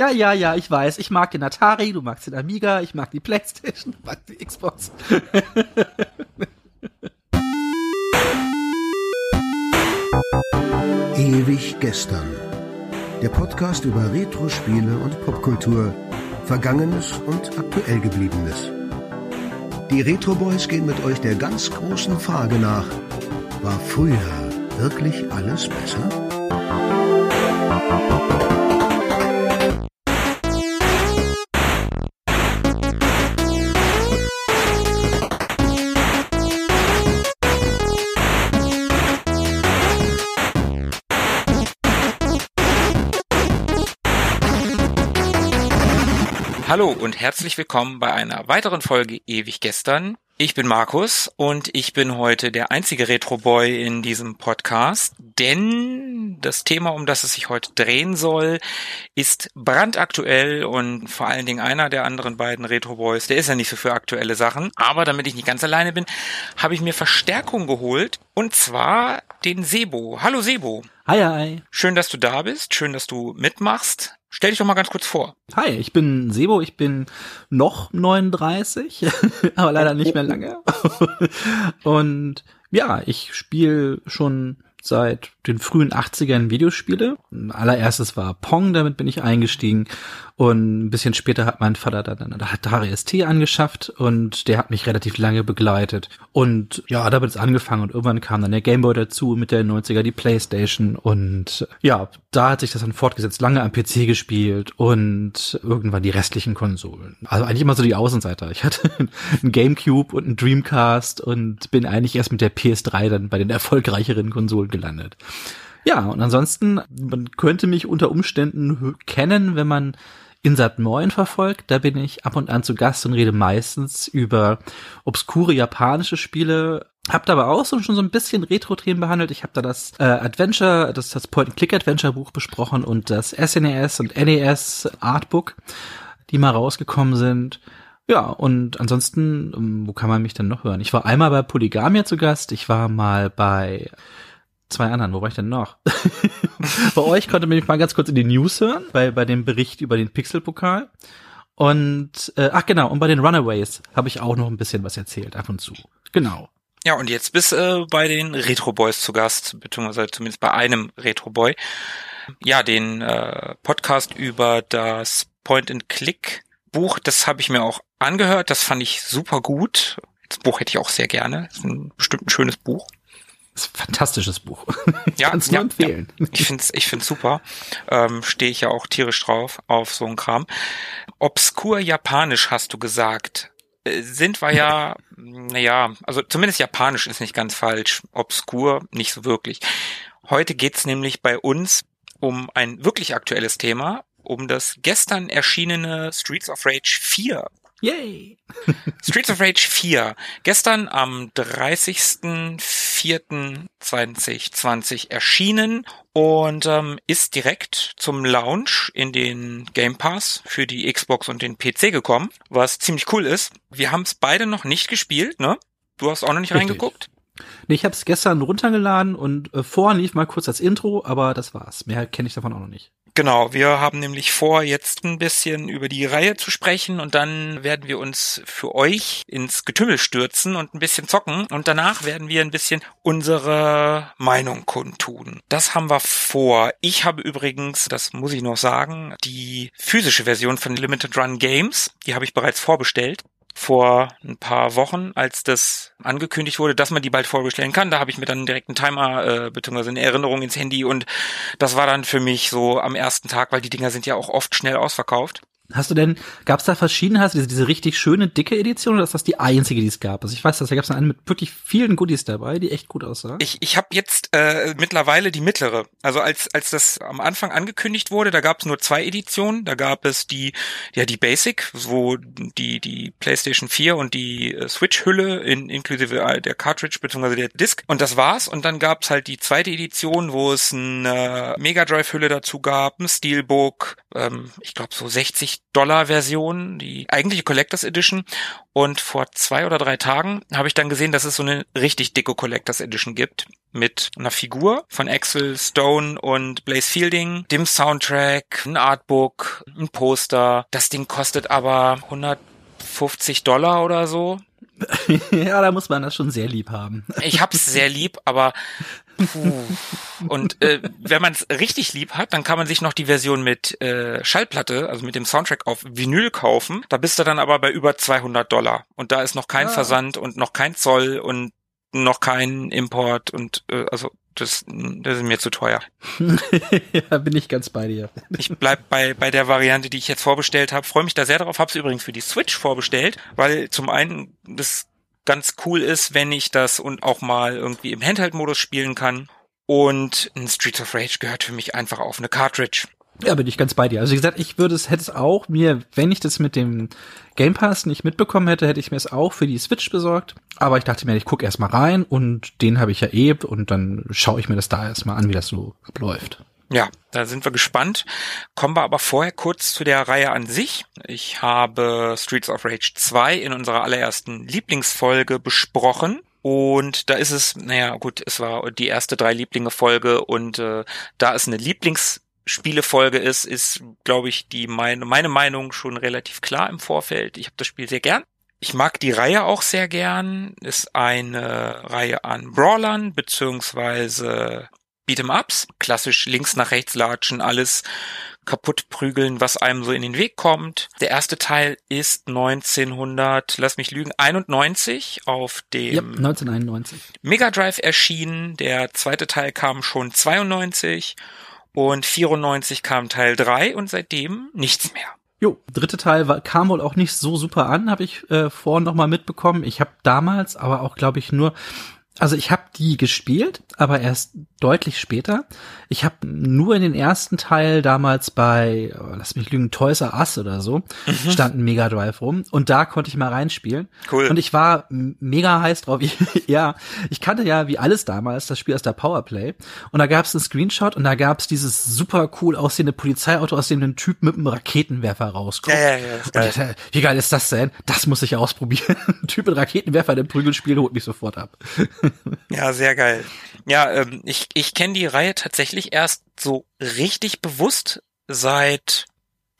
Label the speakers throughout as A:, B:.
A: Ja, ja, ja, ich weiß. Ich mag den Atari, du magst den Amiga, ich mag die Playstation, du magst die Xbox.
B: Ewig gestern. Der Podcast über Retro-Spiele und Popkultur, Vergangenes und aktuell gebliebenes. Die Retro Boys gehen mit euch der ganz großen Frage nach: War früher wirklich alles besser?
C: Hallo und herzlich willkommen bei einer weiteren Folge Ewig gestern. Ich bin Markus und ich bin heute der einzige Retro-Boy in diesem Podcast, denn das Thema, um das es sich heute drehen soll, ist brandaktuell und vor allen Dingen einer der anderen beiden Retro-Boys, der ist ja nicht so für aktuelle Sachen, aber damit ich nicht ganz alleine bin, habe ich mir Verstärkung geholt und zwar den Sebo. Hallo Sebo.
A: Hi, hi.
C: Schön, dass du da bist, schön, dass du mitmachst. Stell dich doch mal ganz kurz vor.
A: Hi, ich bin Sebo, ich bin noch 39, aber leider nicht mehr lange. Und ja, ich spiele schon seit den frühen 80ern Videospiele. Allererstes war Pong, damit bin ich eingestiegen und ein bisschen später hat mein Vater dann eine Atari ST angeschafft und der hat mich relativ lange begleitet. Und ja, damit ist angefangen und irgendwann kam dann der Gameboy dazu mit der 90er, die Playstation und ja, da hat sich das dann fortgesetzt, lange am PC gespielt und irgendwann die restlichen Konsolen. Also eigentlich immer so die Außenseiter. Ich hatte einen Gamecube und einen Dreamcast und bin eigentlich erst mit der PS3 dann bei den erfolgreicheren Konsolen gelandet. Ja, und ansonsten, man könnte mich unter Umständen kennen, wenn man Insat 9 verfolgt. Da bin ich ab und an zu Gast und rede meistens über obskure japanische Spiele. Hab da aber auch so, schon so ein bisschen Retro-Themen behandelt. Ich habe da das äh, Adventure, das, das Point-and-Click-Adventure-Buch besprochen und das SNES und NES Artbook, die mal rausgekommen sind. Ja, und ansonsten, ähm, wo kann man mich denn noch hören? Ich war einmal bei Polygamia zu Gast, ich war mal bei zwei anderen, wo war ich denn noch? bei euch konnte man mich mal ganz kurz in die News hören, bei, bei dem Bericht über den Pixelpokal. Und, äh, ach genau, und bei den Runaways habe ich auch noch ein bisschen was erzählt, ab und zu. Genau.
C: Ja, und jetzt bist äh, bei den Retro Boys zu Gast, beziehungsweise zumindest bei einem Retro Boy. Ja, den äh, Podcast über das Point-and-Click-Buch, das habe ich mir auch angehört, das fand ich super gut. Das Buch hätte ich auch sehr gerne. Das ist ein bestimmt ein schönes Buch.
A: Ist ein fantastisches Buch.
C: Ich ja, kann's nur ja, empfehlen. Ja. Ich finde es ich find's super. Ähm, Stehe ich ja auch tierisch drauf auf so ein Kram. Obskur Japanisch hast du gesagt. Äh, sind wir ja, naja, also zumindest Japanisch ist nicht ganz falsch. Obskur nicht so wirklich. Heute geht's nämlich bei uns um ein wirklich aktuelles Thema, um das gestern erschienene Streets of Rage 4
A: Yay!
C: Streets of Rage 4. Gestern am 30.04.2020 erschienen und ähm, ist direkt zum Launch in den Game Pass für die Xbox und den PC gekommen, was ziemlich cool ist. Wir haben es beide noch nicht gespielt, ne? Du hast auch noch nicht Richtig. reingeguckt?
A: Nee, ich habe es gestern runtergeladen und äh, vorhin lief mal kurz das Intro, aber das war's. Mehr kenne ich davon auch noch nicht.
C: Genau, wir haben nämlich vor, jetzt ein bisschen über die Reihe zu sprechen und dann werden wir uns für euch ins Getümmel stürzen und ein bisschen zocken und danach werden wir ein bisschen unsere Meinung kundtun. Das haben wir vor. Ich habe übrigens, das muss ich noch sagen, die physische Version von Limited Run Games, die habe ich bereits vorbestellt vor ein paar Wochen, als das angekündigt wurde, dass man die bald vorbestellen kann. Da habe ich mir dann direkt einen Timer äh, bzw. eine Erinnerung ins Handy und das war dann für mich so am ersten Tag, weil die Dinger sind ja auch oft schnell ausverkauft.
A: Hast du denn, gab es da verschiedene, hast du diese, diese richtig schöne, dicke Edition oder ist das die einzige, die es gab? Also ich weiß, dass da gab es eine mit wirklich vielen Goodies dabei, die echt gut aussah.
C: Ich, ich habe jetzt äh, mittlerweile die mittlere. Also als, als das am Anfang angekündigt wurde, da gab es nur zwei Editionen. Da gab es die, ja, die Basic, wo die, die PlayStation 4 und die äh, Switch-Hülle in, inklusive der Cartridge bzw. der Disc. Und das war's. Und dann gab es halt die zweite Edition, wo es eine Mega Drive-Hülle dazu gab, ein Steelbook, ähm, ich glaube so 60 Dollar Version, die eigentliche Collectors Edition. Und vor zwei oder drei Tagen habe ich dann gesehen, dass es so eine richtig dicke Collectors Edition gibt mit einer Figur von Axel Stone und Blaze Fielding, dem Soundtrack, ein Artbook, ein Poster. Das Ding kostet aber 150 Dollar oder so.
A: ja, da muss man das schon sehr lieb haben.
C: Ich hab's sehr lieb, aber. Und äh, wenn man es richtig lieb hat, dann kann man sich noch die Version mit äh, Schallplatte, also mit dem Soundtrack auf Vinyl kaufen. Da bist du dann aber bei über 200 Dollar und da ist noch kein ah. Versand und noch kein Zoll und noch kein Import und äh, also das, das ist mir zu teuer.
A: ja, bin ich ganz bei dir.
C: ich bleib bei, bei der Variante, die ich jetzt vorbestellt habe. Freue mich da sehr darauf. Habe es übrigens für die Switch vorbestellt, weil zum einen das ganz cool ist, wenn ich das und auch mal irgendwie im Handheld-Modus spielen kann. Und ein Streets of Rage gehört für mich einfach auf eine Cartridge.
A: Ja, bin ich ganz bei dir. Also wie gesagt, ich würde es, hätte es auch mir, wenn ich das mit dem Game Pass nicht mitbekommen hätte, hätte ich mir es auch für die Switch besorgt. Aber ich dachte mir, ich gucke erstmal rein und den habe ich ja eh und dann schaue ich mir das da erstmal an, wie das so abläuft.
C: Ja, da sind wir gespannt. Kommen wir aber vorher kurz zu der Reihe an sich. Ich habe Streets of Rage 2 in unserer allerersten Lieblingsfolge besprochen. Und da ist es, naja, gut, es war die erste drei Lieblinge Folge und äh, da es eine Lieblings Spielefolge ist, ist, glaube ich, die meine, meine Meinung schon relativ klar im Vorfeld. Ich habe das Spiel sehr gern. Ich mag die Reihe auch sehr gern. Ist eine Reihe an Brawlern beziehungsweise Beat'em Ups. Klassisch links nach rechts latschen, alles kaputt prügeln, was einem so in den Weg kommt. Der erste Teil ist 1900, lass mich lügen, 91 auf dem
A: ja, 1991.
C: Mega Drive erschienen. Der zweite Teil kam schon 92 und 94 kam Teil 3 und seitdem nichts mehr.
A: Jo, dritte Teil war, kam wohl auch nicht so super an, habe ich äh, vorhin noch mal mitbekommen. Ich habe damals aber auch, glaube ich, nur also ich habe die gespielt, aber erst deutlich später. Ich habe nur in den ersten Teil damals bei, oh, lass mich lügen, Toys R Us oder so, mhm. stand ein Mega Drive rum und da konnte ich mal reinspielen. Cool. Und ich war mega heiß drauf. ja, ich kannte ja wie alles damals das Spiel aus der Powerplay und da gab es einen Screenshot und da gab es dieses super cool aussehende Polizeiauto, aus dem ein Typ mit einem Raketenwerfer rauskommt. Ja, ja, ja, geil. Dachte, wie geil ist das denn? Das muss ich ausprobieren. ein Typ mit Raketenwerfer, der Prügelspiel holt mich sofort ab.
C: Ja, sehr geil. Ja, ähm, ich, ich kenne die Reihe tatsächlich erst so richtig bewusst seit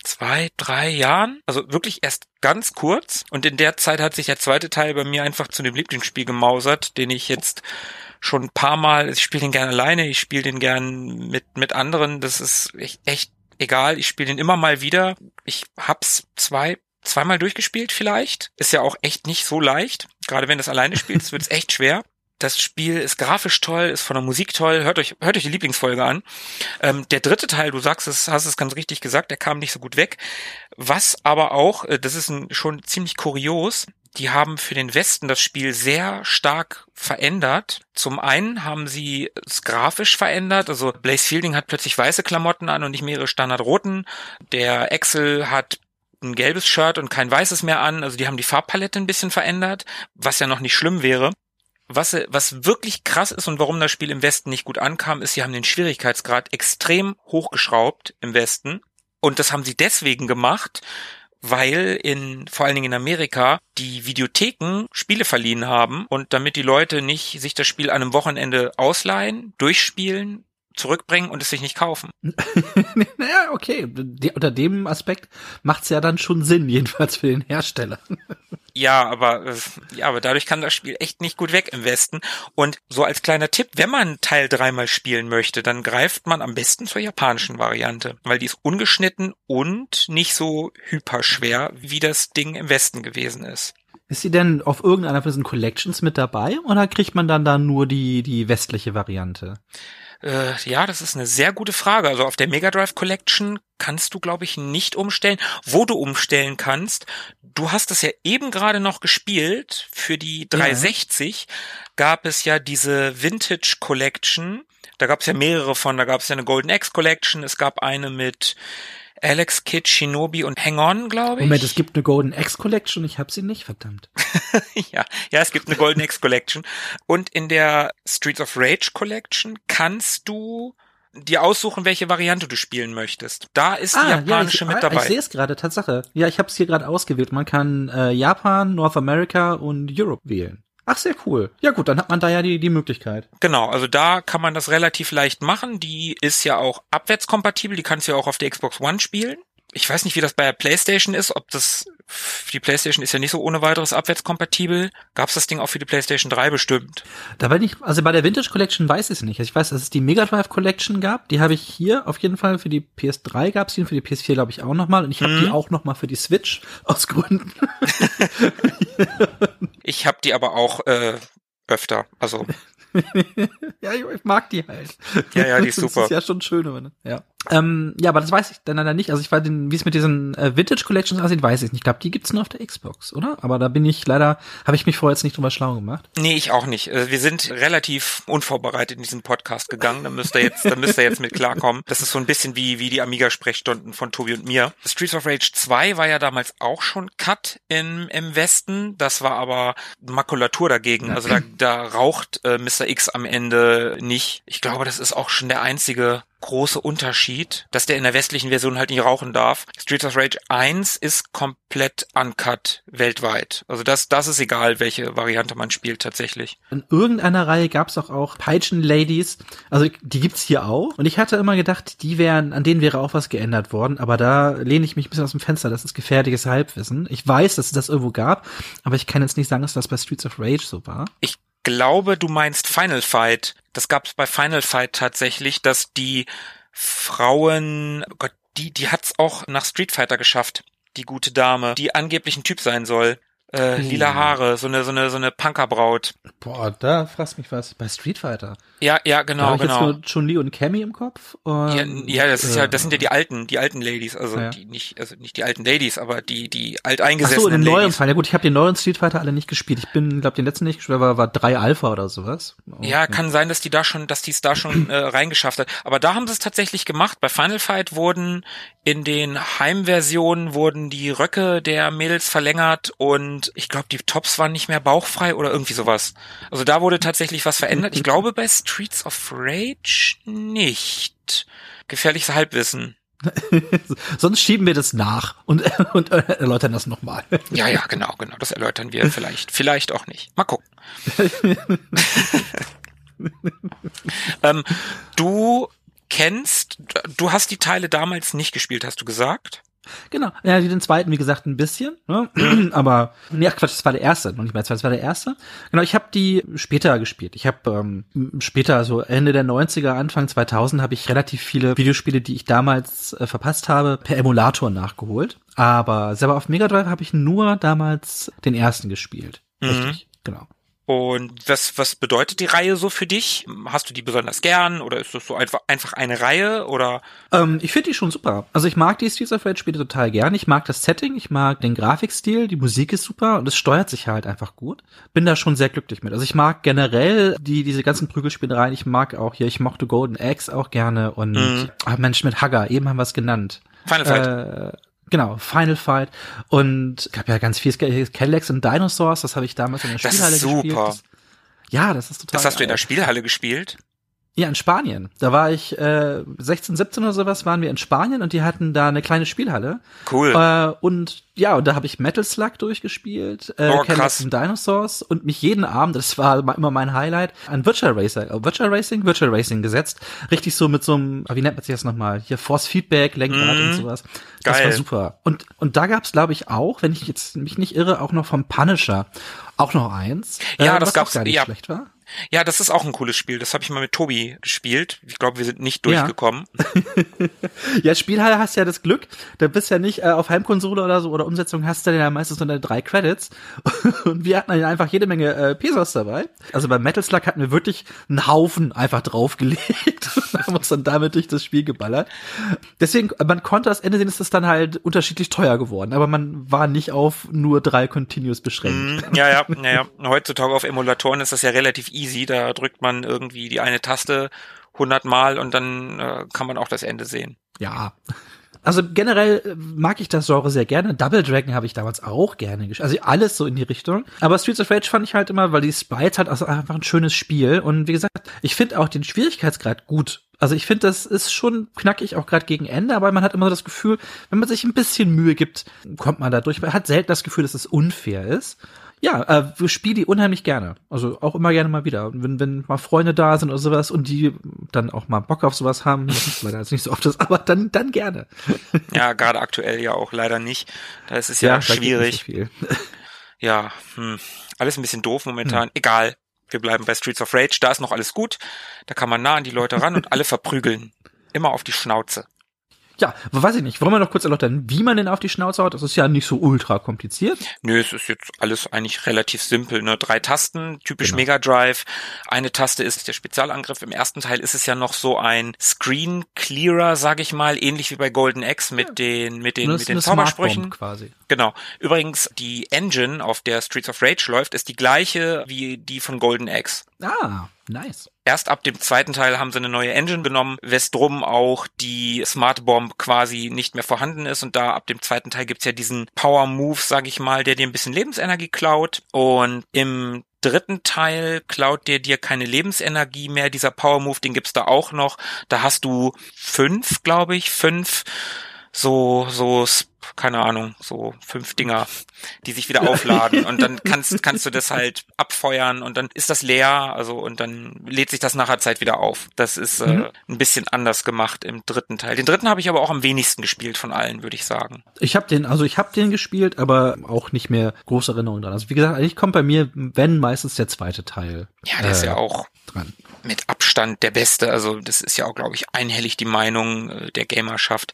C: zwei, drei Jahren. Also wirklich erst ganz kurz. Und in der Zeit hat sich der zweite Teil bei mir einfach zu dem Lieblingsspiel gemausert, den ich jetzt schon ein paar Mal, ich spiele den gern alleine, ich spiele den gern mit, mit anderen. Das ist echt, echt egal. Ich spiele den immer mal wieder. Ich hab's zwei, zweimal durchgespielt vielleicht. Ist ja auch echt nicht so leicht. Gerade wenn du es alleine spielst, wird's echt schwer. Das Spiel ist grafisch toll, ist von der Musik toll. Hört euch, hört euch die Lieblingsfolge an. Ähm, der dritte Teil, du sagst es, hast es ganz richtig gesagt, der kam nicht so gut weg. Was aber auch, äh, das ist ein, schon ziemlich kurios, die haben für den Westen das Spiel sehr stark verändert. Zum einen haben sie es grafisch verändert, also Blaze Fielding hat plötzlich weiße Klamotten an und nicht mehrere standardroten. Der Excel hat ein gelbes Shirt und kein weißes mehr an, also die haben die Farbpalette ein bisschen verändert, was ja noch nicht schlimm wäre was, was wirklich krass ist und warum das Spiel im Westen nicht gut ankam, ist, sie haben den Schwierigkeitsgrad extrem hochgeschraubt im Westen. Und das haben sie deswegen gemacht, weil in, vor allen Dingen in Amerika, die Videotheken Spiele verliehen haben und damit die Leute nicht sich das Spiel an einem Wochenende ausleihen, durchspielen, zurückbringen und es sich nicht kaufen.
A: naja, okay. De unter dem Aspekt macht's ja dann schon Sinn, jedenfalls für den Hersteller.
C: ja, aber äh, ja, aber dadurch kann das Spiel echt nicht gut weg im Westen. Und so als kleiner Tipp, wenn man Teil dreimal spielen möchte, dann greift man am besten zur japanischen Variante, weil die ist ungeschnitten und nicht so hyperschwer, wie das Ding im Westen gewesen ist.
A: Ist sie denn auf irgendeiner von diesen Collections mit dabei oder kriegt man dann da nur die, die westliche Variante?
C: Äh, ja, das ist eine sehr gute Frage. Also auf der Mega Drive Collection kannst du, glaube ich, nicht umstellen. Wo du umstellen kannst, du hast es ja eben gerade noch gespielt. Für die 360 ja. gab es ja diese Vintage Collection. Da gab es ja mehrere von. Da gab es ja eine Golden X Collection. Es gab eine mit Alex Kidd, Shinobi und Hang On, glaube ich.
A: Moment, es gibt eine Golden X Collection, ich habe sie nicht, verdammt.
C: ja, ja, es gibt eine Golden X Collection. Und in der Streets of Rage Collection kannst du dir aussuchen, welche Variante du spielen möchtest. Da ist die
A: Ah, ja,
C: japanische
A: ich,
C: mit
A: ah,
C: dabei.
A: Ich sehe es gerade, Tatsache. Ja, ich habe es hier gerade ausgewählt. Man kann äh, Japan, North America und Europe wählen. Ach, sehr cool. Ja gut, dann hat man da ja die, die Möglichkeit.
C: Genau, also da kann man das relativ leicht machen. Die ist ja auch abwärtskompatibel, die kannst du ja auch auf der Xbox One spielen. Ich weiß nicht, wie das bei der PlayStation ist, ob das die PlayStation ist ja nicht so ohne weiteres abwärtskompatibel. Gab's das Ding auch für die PlayStation 3 bestimmt?
A: Da bin ich, also bei der Vintage Collection weiß ich es nicht. Also ich weiß, dass es die Mega Drive Collection gab. Die habe ich hier auf jeden Fall für die PS3 gab es die und für die PS4 glaube ich auch nochmal. Und ich habe
C: Mhm.
A: die auch nochmal für die Switch aus Gründen.
C: Ich habe die aber auch äh, öfter. Also
A: ja, ich, mag die halt.
C: Ja, ja, die ist
A: Das
C: super.
A: ist ja schon schön, aber, ja. Ähm, ja, aber das weiß ich dann leider nicht. Also ich weiß, wie es mit diesen äh, Vintage Collections aussieht, weiß ich nicht. Ich glaube, die gibt's nur auf der Xbox, oder? Aber da bin ich leider, habe ich mich vorher jetzt nicht drüber schlau gemacht.
C: Nee, ich auch nicht. Äh, Wir sind relativ unvorbereitet in diesen Podcast gegangen. Da müsst ihr jetzt, da müsst ihr jetzt mit klarkommen. Das ist so ein bisschen wie, wie die Amiga-Sprechstunden von Tobi und mir. Streets of Rage 2 war ja damals auch schon Cut im, im Westen. Das war aber Makulatur dagegen. Also da, da raucht äh, Mr. X am Ende nicht. Ich glaube, das ist auch schon der einzige große Unterschied, dass der in der westlichen Version halt nicht rauchen darf. Streets of Rage 1 ist komplett uncut weltweit. Also das, das ist egal, welche Variante man spielt tatsächlich.
A: In irgendeiner Reihe gab's auch auch Peitschen Ladies. Also die gibt's hier auch. Und ich hatte immer gedacht, die wären, an denen wäre auch was geändert worden. Aber da lehne ich mich ein bisschen aus dem Fenster. Das ist gefährliches Halbwissen. Ich weiß, dass es das irgendwo gab, aber ich kann jetzt nicht sagen, dass das bei Streets of Rage so war.
C: Ich glaube, du meinst Final Fight. Das gab es bei Final Fight tatsächlich, dass die Frauen, oh Gott, die, die hat's auch nach Street Fighter geschafft, die gute Dame, die angeblich ein Typ sein soll. Äh, lila Haare, so eine, so eine, so eine Punkerbraut.
A: Boah, da fragst mich was. Bei Street Fighter.
C: Ja, ja,
A: da
C: genau,
A: habe ich
C: genau.
A: jetzt nur Chun-Li und Cammy im Kopf. Und,
C: Ja, ja, das ist ja, das sind ja die alten, die alten Ladies, also
A: Ja.
C: die nicht, also nicht die alten Ladies, aber die, die
A: Ach
C: alteingesessenen
A: so, in den neuen
C: Ladies.
A: Fall. Ja gut, ich habe den neuen Street Fighter alle nicht gespielt. Ich bin, glaube den letzten nicht gespielt, war, war drei Alpha oder sowas. Oh,
C: Ja, kann sein, dass die da schon, dass die es da schon äh, reingeschafft hat. Aber da haben sie es tatsächlich gemacht. Bei Final Fight wurden in den Heimversionen wurden die Röcke der Mädels verlängert und ich glaube, die Tops waren nicht mehr bauchfrei oder irgendwie sowas. Also da wurde tatsächlich was verändert. Ich glaube bei Streets of Rage nicht. Gefährliches Halbwissen.
A: Sonst schieben wir das nach und, und erläutern das nochmal.
C: Ja, ja, genau, genau. Das erläutern wir vielleicht. Vielleicht auch nicht. Mal gucken. ähm, du kennst, du hast die Teile damals nicht gespielt, hast du gesagt?
A: Genau. Ja, den zweiten, wie gesagt, ein bisschen. Ne? Aber, nee, ach Quatsch, das war der erste, noch nicht mal, das war der erste. Genau, ich habe die später gespielt. Ich habe ähm, später, so Ende der 90er, Anfang 2000, habe ich relativ viele Videospiele, die ich damals äh, verpasst habe, per Emulator nachgeholt. Aber selber auf Mega Drive habe ich nur damals den ersten gespielt. Richtig, genau.
C: Und was, was bedeutet die Reihe so für dich? Hast du die besonders gern oder ist das so einfach, einfach eine Reihe oder?
A: Ähm, ich finde die schon super. Also ich mag die Streets of Rage Spiele total gern. Ich mag das Setting, ich mag den Grafikstil, die Musik ist super und es steuert sich halt einfach gut. Bin da schon sehr glücklich mit. Also ich mag generell die diese ganzen Prügelspielereien. Ich mag auch hier, ich mochte Golden Axe auch gerne und
C: Mhm.
A: ah, Mensch mit Hugger, eben haben wir es genannt.
C: Final Fight.
A: Äh, genau, Final Fight und gab ja ganz viel Cadillacs und Dinosaurs, das habe ich damals in der
C: Das
A: Spielhalle
C: ist super.
A: gespielt. Das, ja, das ist total
C: das hast du in
A: geil.
C: der Spielhalle gespielt?
A: Ja, in Spanien. Da war ich äh, 16, 17 oder sowas, waren wir in Spanien und die hatten da eine kleine Spielhalle.
C: Cool.
A: Äh, und ja, und da habe ich Metal Slug durchgespielt, äh,
C: Oh,
A: Cadillacs and Dinosaurs und mich jeden Abend, das war immer mein Highlight, an Virtual Racer, äh, Virtual Racing, Virtual Racing gesetzt. Richtig so mit so einem, wie nennt man sich das nochmal? Hier Force Feedback, Lenkrad
C: Mhm.
A: und sowas. Das
C: Geil.
A: war super. Und, und da gab's, glaube ich, auch, wenn ich jetzt mich nicht irre, auch noch vom Punisher auch noch eins. äh,
C: Ja, das
A: was
C: gab's-
A: auch gar nicht
C: ja.
A: schlecht war.
C: Ja, das ist auch ein cooles Spiel. Das habe ich mal mit Tobi gespielt. Ich glaube, wir sind nicht
A: Ja.
C: durchgekommen.
A: Ja, Spielhalle hast ja das Glück, da bist ja nicht äh, auf Heimkonsole oder so oder Umsetzung hast du ja meistens nur deine drei Credits und wir hatten dann einfach jede Menge äh, Pesos dabei. Also bei Metal Slug hatten wir wirklich einen Haufen einfach draufgelegt und haben uns dann damit durch das Spiel geballert. Deswegen, äh, man konnte das Ende sehen, ist das dann halt unterschiedlich teuer geworden, aber man war nicht auf nur drei Continues beschränkt.
C: Mhm, ja, ja, ja, ja. Heutzutage auf Emulatoren ist das ja relativ easy. Da drückt man irgendwie die eine Taste hundertmal und dann äh, kann man auch das Ende sehen.
A: Ja. Also generell äh, mag ich das Genre sehr gerne. Double Dragon habe ich damals auch gerne gespielt. Also alles so in die Richtung. Aber Streets of Rage fand ich halt immer, weil die Sprites halt also einfach ein schönes Spiel. Und wie gesagt, ich finde auch den Schwierigkeitsgrad gut Also ich finde, das ist schon knackig, auch gerade gegen Ende, aber man hat immer das Gefühl, wenn man sich ein bisschen Mühe gibt, kommt man da durch. Man hat selten das Gefühl, dass es unfair ist. Ja, äh, wir spielen die unheimlich gerne. Also auch immer gerne mal wieder. Und wenn, wenn mal Freunde da sind oder sowas und die dann auch mal Bock auf sowas haben, das ist leider jetzt nicht so oft das, aber dann, dann gerne.
C: Ja, gerade aktuell ja auch leider nicht. Da ist es ja, ja schwierig. So ja, hm, alles ein bisschen doof momentan. Hm. Egal. Wir bleiben bei Streets of Rage. Da ist noch alles gut. Da kann man nah an die Leute ran und alle verprügeln. Immer auf die Schnauze.
A: Ja, weiß ich nicht. Wollen wir noch kurz erläutern, wie man den auf die Schnauze haut? Das ist ja nicht so ultra kompliziert.
C: Nö, es ist jetzt alles eigentlich relativ simpel. Ne? Drei Tasten, typisch genau. Mega Drive. Eine Taste ist der Spezialangriff. Im ersten Teil ist es ja noch so ein Screen Clearer, sag ich mal, ähnlich wie bei Golden Axe mit ja. den mit den mit den Zaubersprüchen.
A: Quasi.
C: Genau. Übrigens die Engine, auf der Streets of Rage läuft, ist die gleiche wie die von Golden Axe.
A: Ah. Nice.
C: Erst ab dem zweiten Teil haben sie eine neue Engine genommen, wesdrum auch die Smart Bomb quasi nicht mehr vorhanden ist. Und da ab dem zweiten Teil gibt's ja diesen Power Move, sag ich mal, der dir ein bisschen Lebensenergie klaut. Und im dritten Teil klaut der dir keine Lebensenergie mehr. Dieser Power Move, den gibt's da auch noch. Da hast du fünf, glaube ich, fünf so, so keine Ahnung, so fünf Dinger, die sich wieder aufladen und dann kannst, kannst du das halt abfeuern und dann ist das leer, also und dann lädt sich das nachher Zeit wieder auf. Das ist äh, mhm. ein bisschen anders gemacht im dritten Teil. Den dritten habe ich aber auch am wenigsten gespielt von allen, würde ich sagen.
A: Ich habe den, also ich habe den gespielt, aber auch nicht mehr große Erinnerungen dran. Also wie gesagt, eigentlich kommt bei mir, wenn meistens der zweite Teil.
C: Ja, der äh, ist ja auch dran mit Abstand der beste. Also das ist ja auch, glaube ich, einhellig die Meinung äh, der Gamerschaft.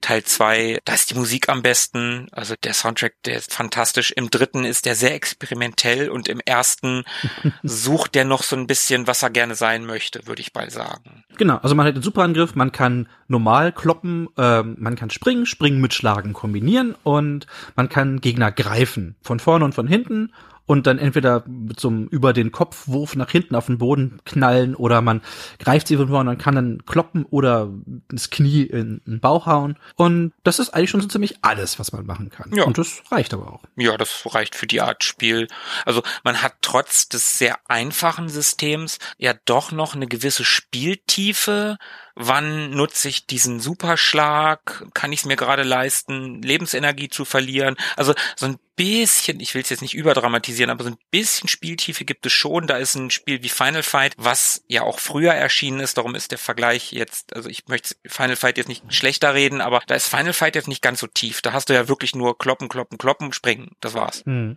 C: Teil zwei, da ist die Musik am besten. Also der Soundtrack, der ist fantastisch. Im dritten ist der sehr experimentell und im ersten sucht der noch so ein bisschen, was er gerne sein möchte, würde ich mal sagen.
A: Genau, also man hat den Superangriff, man kann normal kloppen, äh, man kann springen, springen mit Schlagen kombinieren und man kann Gegner greifen. Von vorne und von hinten und dann entweder mit so einem über den Kopfwurf nach hinten auf den Boden knallen oder man greift sie vorne und kann dann kloppen oder das Knie in den Bauch hauen. Und das ist eigentlich schon so ziemlich alles, was man machen kann. Ja. Und das reicht aber auch.
C: Ja, das reicht für die Art Spiel. Also man hat trotz des sehr einfachen Systems ja doch noch eine gewisse Spieltiefe wann nutze ich diesen Superschlag, kann ich es mir gerade leisten, Lebensenergie zu verlieren. Also so ein bisschen, ich will es jetzt nicht überdramatisieren, aber so ein bisschen Spieltiefe gibt es schon. Da ist ein Spiel wie Final Fight, was ja auch früher erschienen ist, darum ist der Vergleich jetzt, also ich möchte Final Fight jetzt nicht schlechter reden, aber da ist Final Fight jetzt nicht ganz so tief. Da hast du ja wirklich nur kloppen, kloppen, kloppen, springen. Das war's. Hm.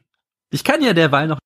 A: Ich kann ja derweil noch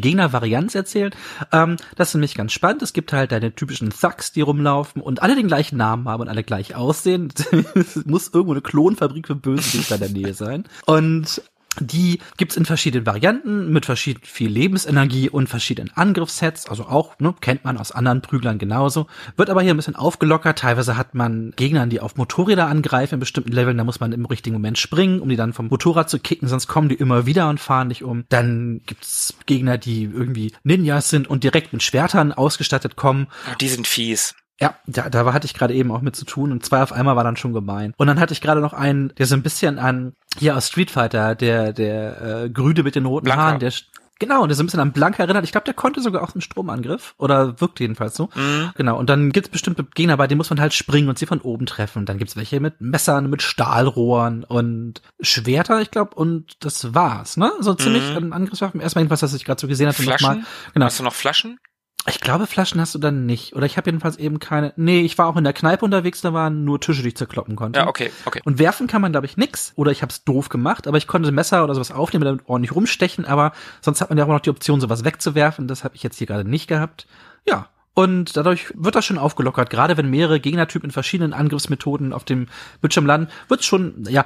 A: die Gegnervarianz erzählt. Ähm, das ist nämlich ganz spannend. Es gibt halt deine typischen Thugs, die rumlaufen und alle den gleichen Namen haben und alle gleich aussehen. es muss irgendwo eine Klonfabrik für Bösewichter in der Nähe sein. Und die gibt's in verschiedenen Varianten mit verschieden viel Lebensenergie und verschiedenen Angriffssets, also auch, ne, kennt man aus anderen Prüglern genauso. Wird aber hier ein bisschen aufgelockert. Teilweise hat man Gegner, die auf Motorräder angreifen in bestimmten Leveln, da muss man im richtigen Moment springen, um die dann vom Motorrad zu kicken, sonst kommen die immer wieder und fahren dich um. Dann gibt's Gegner, die irgendwie Ninjas sind und direkt mit Schwertern ausgestattet kommen.
C: Die sind fies.
A: Ja, da, da hatte ich gerade eben auch mit zu tun und zwei auf einmal war dann schon gemein. Und dann hatte ich gerade noch einen, der so ein bisschen an, hier aus Street Fighter, der, der äh, Grüne mit den roten Blanka. Haaren, der Genau, der so ein bisschen an Blank erinnert. Ich glaube, der konnte sogar auch einen Stromangriff. Oder wirkt jedenfalls so. Mhm. Genau. Und dann gibt's bestimmte Gegner, bei denen muss man halt springen und sie von oben treffen. Dann gibt's welche mit Messern, mit Stahlrohren und Schwerter, ich glaube. Und das war's, ne? So ziemlich mhm. an Angriffswaffen. Erstmal irgendwas, was ich gerade so gesehen hatte.
C: Flaschen? Genau. Hast du noch Flaschen?
A: Ich glaube, Flaschen hast du dann nicht. Oder ich habe jedenfalls eben keine. Nee, ich war auch in der Kneipe unterwegs, da waren nur Tische, die ich zerkloppen konnte.
C: Ja, okay, okay.
A: Und werfen kann man, glaube ich, nix. Oder ich habe es doof gemacht, aber ich konnte Messer oder sowas aufnehmen, damit ordentlich rumstechen, aber sonst hat man ja auch noch die Option, sowas wegzuwerfen. Das habe ich jetzt hier gerade nicht gehabt. Ja, und dadurch wird das schon aufgelockert. Gerade wenn mehrere Gegnertypen in verschiedenen Angriffsmethoden auf dem Bildschirm landen, wird schon, ja,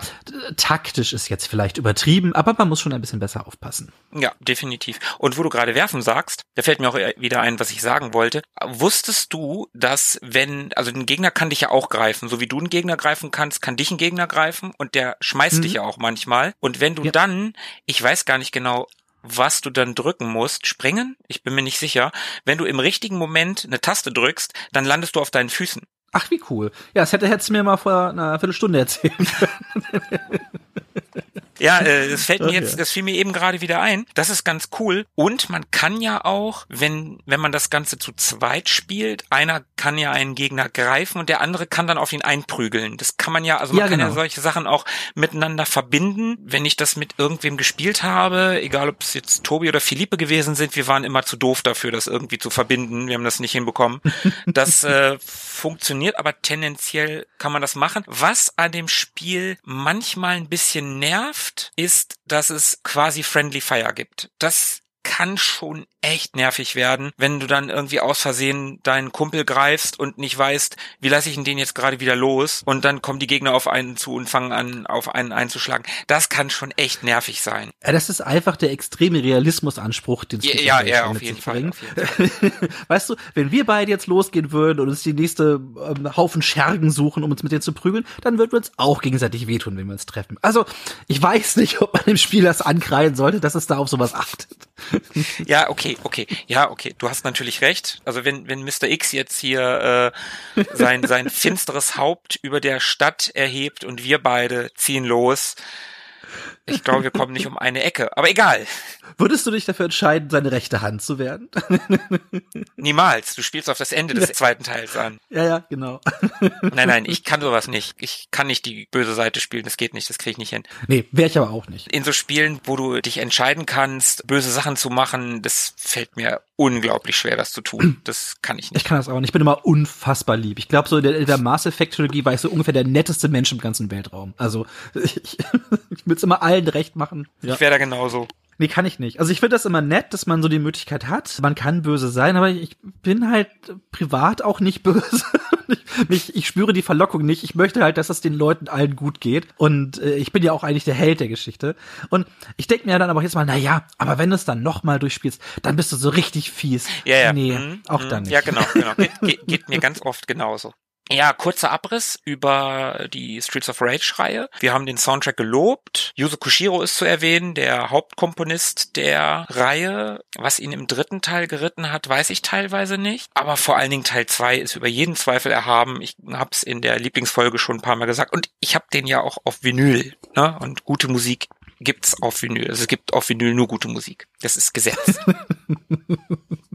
A: taktisch ist jetzt vielleicht übertrieben, aber man muss schon ein bisschen besser aufpassen.
C: Ja, definitiv. Und wo du gerade werfen sagst, da fällt mir auch wieder ein, was ich sagen wollte. Wusstest du, dass wenn, also ein Gegner kann dich ja auch greifen, so wie du einen Gegner greifen kannst, kann dich ein Gegner greifen und der schmeißt mhm. dich ja auch manchmal. Und wenn du ja. dann, ich weiß gar nicht genau, was du dann drücken musst. Springen? Ich bin mir nicht sicher. Wenn du im richtigen Moment eine Taste drückst, dann landest du auf deinen Füßen.
A: Ach, wie cool. Ja, das hätte, hättest du mir mal vor einer Viertelstunde können.
C: Ja, äh, das fällt mir okay. jetzt, das fiel mir eben gerade wieder ein. Das ist ganz cool. Und man kann ja auch, wenn, wenn man das Ganze zu zweit spielt, einer kann ja einen Gegner greifen und der andere kann dann auf ihn einprügeln. Das kann man ja, also man ja, kann genau. ja solche Sachen auch miteinander verbinden. Wenn ich das mit irgendwem gespielt habe, egal ob es jetzt Tobi oder Philippe gewesen sind, wir waren immer zu doof dafür, das irgendwie zu verbinden. Wir haben das nicht hinbekommen. Das äh, funktioniert, aber tendenziell kann man das machen. Was an dem Spiel manchmal ein bisschen nervt, ist, dass es quasi Friendly Fire gibt. Das kann schon echt nervig werden, wenn du dann irgendwie aus Versehen deinen Kumpel greifst und nicht weißt, wie lasse ich ihn den jetzt gerade wieder los und dann kommen die Gegner auf einen zu und fangen an, auf einen einzuschlagen. Das kann schon echt nervig sein.
A: Ja, das ist einfach der extreme Realismusanspruch,
C: den es ja, ja, ja, auf jeden, Fall, auf jeden
A: Fall. weißt du, wenn wir beide jetzt losgehen würden und uns die nächste ähm, Haufen Schergen suchen, um uns mit denen zu prügeln, dann würden wir uns auch gegenseitig wehtun, wenn wir uns treffen. Also, ich weiß nicht, ob man dem Spiel das ankreien sollte, dass es da auf sowas achtet.
C: Ja, okay, okay. Ja, okay. Du hast natürlich recht. Also wenn, wenn Mr. X jetzt hier äh, sein, sein finsteres Haupt über der Stadt erhebt und wir beide ziehen los, ich glaube, wir kommen nicht um eine Ecke. Aber egal.
A: Würdest du dich dafür entscheiden, seine rechte Hand zu werden?
C: Niemals. Du spielst auf das Ende des zweiten Teils an.
A: Ja, ja, genau.
C: Nein, nein, ich kann sowas nicht. Ich kann nicht die böse Seite spielen. Das geht nicht. Das kriege ich nicht hin.
A: Nee, wäre ich aber auch nicht.
C: In so Spielen, wo du dich entscheiden kannst, böse Sachen zu machen, das fällt mir unglaublich schwer, das zu tun. Das kann ich nicht.
A: Ich kann das auch nicht. Ich bin immer unfassbar lieb. Ich glaube, so in der, der Mass Effect Trilogie war ich so ungefähr der netteste Mensch im ganzen Weltraum. Also ich, ich will es immer allen recht machen.
C: Ja. Ich wäre da genauso.
A: Nee, kann ich nicht. Also ich finde das immer nett, dass man so die Möglichkeit hat. Man kann böse sein, aber ich bin halt privat auch nicht böse. Ich, mich, ich spüre die Verlockung nicht. Ich möchte halt, dass es den Leuten allen gut geht. Und äh, ich bin ja auch eigentlich der Held der Geschichte. Und ich denke mir dann aber jetzt mal, na ja, aber wenn du es dann nochmal durchspielst, dann bist du so richtig fies.
C: Ja, ja.
A: Nee, mhm, auch dann
C: nicht.
A: Ja,
C: genau, genau. Geht, geht, geht mir ganz oft genauso. Ja, kurzer Abriss über die Streets of Rage-Reihe. Wir haben den Soundtrack gelobt. Yuzo Koshiro ist zu erwähnen, der Hauptkomponist der Reihe. Was ihn im dritten Teil geritten hat, weiß ich teilweise nicht. Aber vor allen Dingen Teil zwei ist über jeden Zweifel erhaben. Ich hab's in der Lieblingsfolge schon ein paar Mal gesagt. Und ich habe den ja auch auf Vinyl. Ne? Und gute Musik gibt's auf Vinyl. Also es gibt auf Vinyl nur gute Musik. Das ist Gesetz.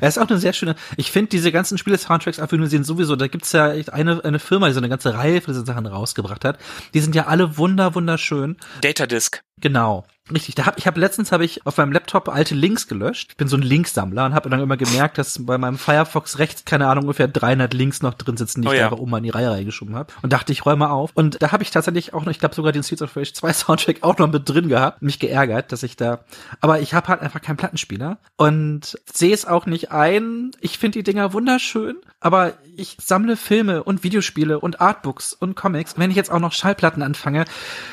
A: Er ist auch eine sehr schöne. Ich finde diese ganzen Spiele-Soundtracks einfach nur sehen sowieso. Da gibt's ja eine eine Firma, die so eine ganze Reihe von diesen Sachen rausgebracht hat. Die sind ja alle wunder wunderschön.
C: Datadisk.
A: Genau. Richtig, da hab, ich habe letztens habe ich auf meinem Laptop alte Links gelöscht. Ich bin so ein Linksammler und habe dann immer gemerkt, dass bei meinem Firefox rechts keine Ahnung ungefähr 300 Links noch drin sitzen, die oh, ich ja. einfach oben in die Reihe reingeschoben habe und dachte, ich räume auf und da habe ich tatsächlich auch noch, ich glaube sogar den Streets of Rage 2 Soundtrack auch noch mit drin gehabt, mich geärgert, dass ich da aber ich habe halt einfach keinen Plattenspieler und sehe es auch nicht ein. Ich finde die Dinger wunderschön, aber ich sammle Filme und Videospiele und Artbooks und Comics. Wenn ich jetzt auch noch Schallplatten anfange,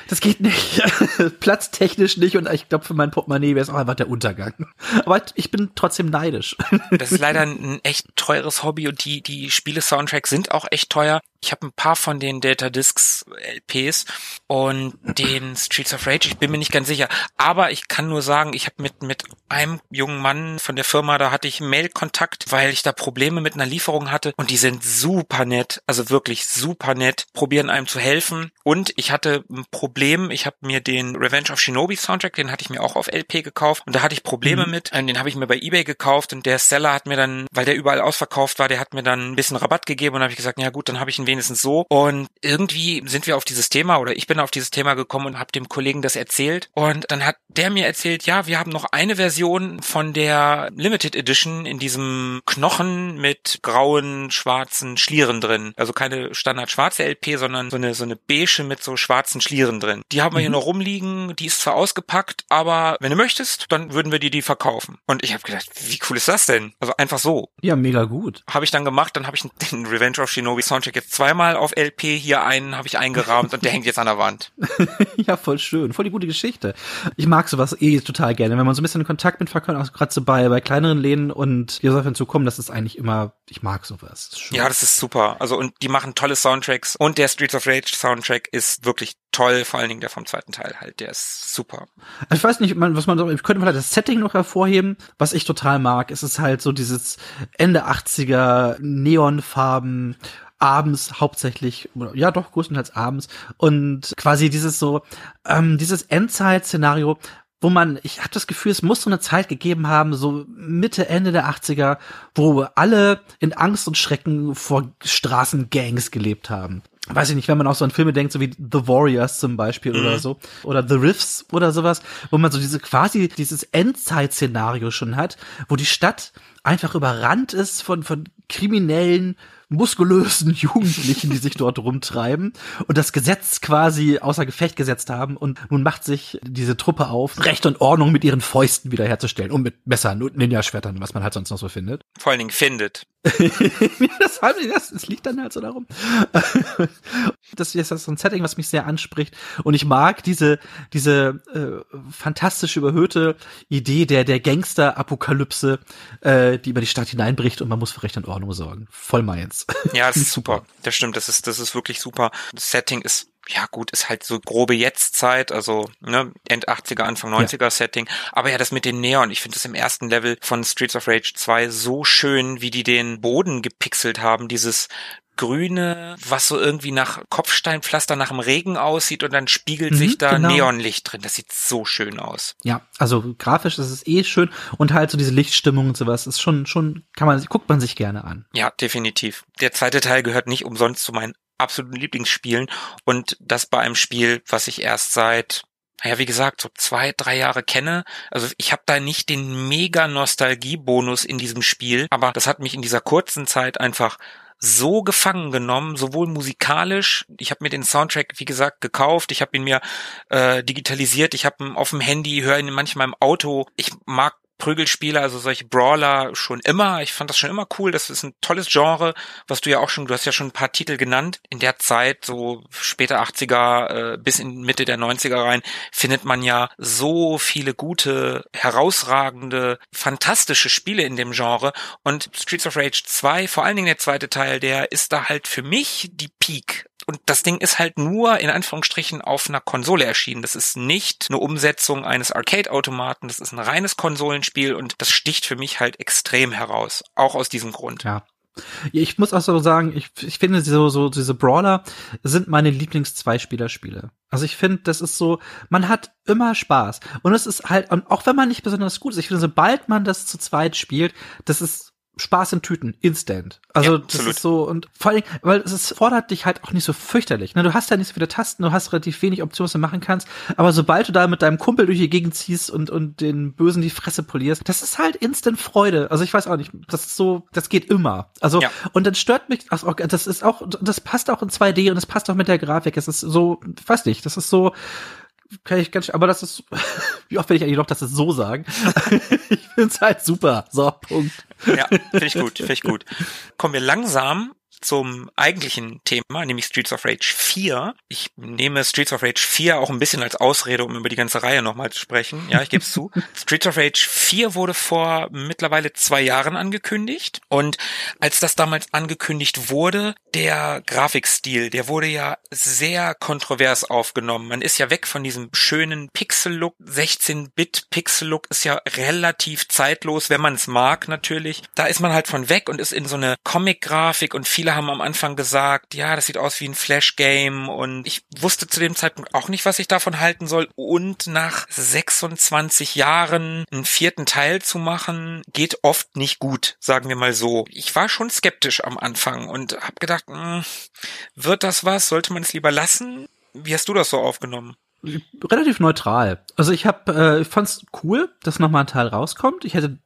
A: das geht nicht. Platztechnisch nicht und ich glaube, für mein Portemonnaie wäre es auch einfach der Untergang. Aber ich bin trotzdem neidisch.
C: Das ist leider ein echt teures Hobby und die, die Spiele-Soundtracks sind auch echt teuer. Ich habe ein paar von den Data Discs LPs und den Streets of Rage, ich bin mir nicht ganz sicher. Aber ich kann nur sagen, ich habe mit, mit einem jungen Mann von der Firma, da hatte ich Mail-Kontakt, weil ich da Probleme mit einer Lieferung hatte und die sind super nett, also wirklich super nett, probieren einem zu helfen. Und ich hatte ein Problem, ich habe mir den Revenge of Shinobi Soundtrack, den hatte ich mir auch auf LP gekauft und da hatte ich Probleme mhm. mit. Den habe ich mir bei eBay gekauft und der Seller hat mir dann, weil der überall ausverkauft war, der hat mir dann ein bisschen Rabatt gegeben und habe ich gesagt, ja gut, dann habe ich ihn wenigstens so. Und irgendwie sind wir auf dieses Thema oder ich bin auf dieses Thema gekommen und habe dem Kollegen das erzählt. Und dann hat der mir erzählt, ja, wir haben noch eine Version von der Limited Edition in diesem Knochen mit grauen, schwarzen Schlieren drin. Also keine standard schwarze LP, sondern so eine, so eine beige mit so schwarzen Schlieren drin. Die haben wir hier mhm. noch rumliegen. Die ist zwar ausgepackt, aber wenn du möchtest, dann würden wir dir die verkaufen. Und ich habe gedacht, wie cool ist das denn? Also einfach so.
A: Ja, mega gut.
C: Habe ich dann gemacht, dann habe ich den Revenge of Shinobi Soundtrack jetzt zweimal auf LP, hier einen habe ich eingerahmt und der hängt jetzt an der Wand.
A: ja, voll schön, voll die gute Geschichte. Ich mag sowas eh total gerne, wenn man so ein bisschen in Kontakt mit Verkäufern, auch gerade so bei, bei kleineren Läden und hier soll hinzukommen, das ist eigentlich immer, ich mag sowas.
C: Das ja, das ist super. Also und die machen tolle Soundtracks und der Streets of Rage Soundtrack ist wirklich toll, vor allen Dingen der vom zweiten Teil halt, der ist super.
A: Ich weiß nicht, was man, ich könnte vielleicht das Setting noch hervorheben, was ich total mag. Es ist halt so dieses Ende 80er Neonfarben abends hauptsächlich, ja doch, größtenteils abends. Und quasi dieses so, ähm, dieses Endzeit-Szenario, wo man, ich habe das Gefühl, es muss so eine Zeit gegeben haben, so Mitte, Ende der 80er, wo alle in Angst und Schrecken vor Straßengangs gelebt haben. Weiß ich nicht, wenn man auch so an Filme denkt, so wie The Warriors zum Beispiel mhm. oder so, oder The Riffs oder sowas, wo man so diese quasi dieses Endzeit-Szenario schon hat, wo die Stadt einfach überrannt ist von, von kriminellen, muskulösen Jugendlichen, die sich dort rumtreiben und das Gesetz quasi außer Gefecht gesetzt haben und nun macht sich diese Truppe auf, Recht und Ordnung mit ihren Fäusten wiederherzustellen und mit Messern und Ninja-Schwertern, was man halt sonst noch so findet.
C: Vor allen Dingen findet.
A: das, das, das liegt dann halt so darum. das ist so ein Setting, was mich sehr anspricht. Und ich mag diese, diese äh, fantastisch überhöhte Idee der, der Gangster-Apokalypse, äh, die über die Stadt hineinbricht und man muss für Recht und Ordnung sorgen. Voll meins.
C: Ja, das ist super. Das stimmt, das ist, das ist wirklich super. Das Setting ist ja gut, ist halt so grobe Jetztzeit, also ne, End 80er, Anfang 90er ja. Setting. Aber ja, das mit den Neon, ich finde das im ersten Level von Streets of Rage 2 so schön, wie die den Boden gepixelt haben, dieses grüne, was so irgendwie nach Kopfsteinpflaster nach dem Regen aussieht und dann spiegelt mhm, sich da genau. Neonlicht drin. Das sieht so schön aus.
A: Ja, also grafisch ist es eh schön und halt so diese Lichtstimmung und sowas ist schon schon kann man guckt man sich gerne an.
C: Ja, definitiv. Der zweite Teil gehört nicht umsonst zu meinen absoluten Lieblingsspielen und das bei einem Spiel, was ich erst seit naja, wie gesagt, so zwei, drei Jahre kenne. Also ich habe da nicht den mega Nostalgie-Bonus in diesem Spiel, aber das hat mich in dieser kurzen Zeit einfach so gefangen genommen, sowohl musikalisch, ich habe mir den Soundtrack, wie gesagt, gekauft, ich habe ihn mir äh, digitalisiert, ich habe ihn auf dem Handy, höre ihn manchmal im Auto. Ich mag Prügelspiele, also solche Brawler schon immer. Ich fand das schon immer cool. Das ist ein tolles Genre, was du ja auch schon, du hast ja schon ein paar Titel genannt. In der Zeit, so später 80er äh, bis in Mitte der 90er rein, findet man ja so viele gute, herausragende, fantastische Spiele in dem Genre. Und Streets of Rage 2, vor allen Dingen der zweite Teil, der ist da halt für mich die Peak und das Ding ist halt nur in Anführungsstrichen auf einer Konsole erschienen. Das ist nicht eine Umsetzung eines Arcade-Automaten, das ist ein reines Konsolenspiel und das sticht für mich halt extrem heraus. Auch aus diesem Grund.
A: Ja. Ich muss auch so sagen, ich, ich finde so, so diese Brawler sind meine Lieblings-Zweispieler-Spiele. Also ich finde, das ist so, man hat immer Spaß. Und es ist halt, auch wenn man nicht besonders gut ist, ich finde, sobald man das zu zweit spielt, das ist Spaß in Tüten, instant. Also ja, das ist so und vor allem, weil es ist, fordert dich halt auch nicht so fürchterlich. Ne? Du hast ja nicht so viele Tasten, du hast relativ wenig Optionen, was du machen kannst. Aber sobald du da mit deinem Kumpel durch die Gegend ziehst und und den Bösen die Fresse polierst, das ist halt instant Freude. Also ich weiß auch nicht, das ist so, das geht immer. Also ja. und dann stört mich, also das ist auch, das passt auch in 2D und das passt auch mit der Grafik. Es ist so, weiß nicht, das ist so kann ich ganz, aber das ist, wie oft will ich eigentlich noch das so sagen? ich find's halt super. So, Punkt.
C: Ja, finde ich gut, finde ich gut. Kommen wir langsam zum eigentlichen Thema, nämlich Streets of Rage 4. Ich nehme Streets of Rage 4 auch ein bisschen als Ausrede, um über die ganze Reihe nochmal zu sprechen. Ja, ich gebe es zu. Streets of Rage 4 wurde vor mittlerweile zwei Jahren angekündigt. Und als das damals angekündigt wurde, der Grafikstil, der wurde ja sehr kontrovers aufgenommen. Man ist ja weg von diesem schönen Pixel-Look. 16-Bit-Pixel-Look ist ja relativ zeitlos, wenn man es mag natürlich. Da ist man halt von weg und ist in so eine Comic-Grafik und viele haben am Anfang gesagt, ja, das sieht aus wie ein Flash-Game und ich wusste zu dem Zeitpunkt auch nicht, was ich davon halten soll. Und nach 26 Jahren einen vierten Teil zu machen, geht oft nicht gut, sagen wir mal so. Ich war schon skeptisch am Anfang und habe gedacht, mh, hm, wird das was? Sollte man es lieber lassen? Wie hast du das so aufgenommen?
A: relativ neutral. Also ich habe, äh, ich fand's cool, dass nochmal ein Teil rauskommt. Ich hätte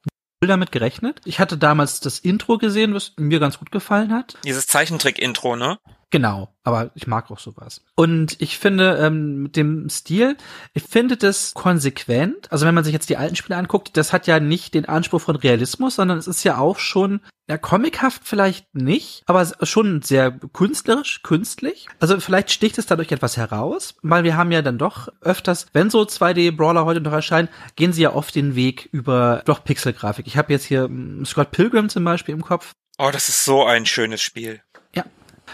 A: damit gerechnet. Ich hatte damals das Intro gesehen, was mir ganz gut gefallen hat.
C: Dieses Zeichentrick-Intro, ne?
A: Genau, aber ich mag auch sowas. Und ich finde ähm, mit dem Stil, ich finde das konsequent. Also wenn man sich jetzt die alten Spiele anguckt, das hat ja nicht den Anspruch von Realismus, sondern es ist ja auch schon ja, comichaft vielleicht nicht, aber schon sehr künstlerisch, künstlich. Also vielleicht sticht es dadurch etwas heraus, weil wir haben ja dann doch öfters, wenn so 2D-Brawler heute noch erscheinen, gehen sie ja oft den Weg über doch Pixelgrafik. Ich habe jetzt hier hm, Scott Pilgrim zum Beispiel im Kopf.
C: Oh, das ist so ein schönes Spiel.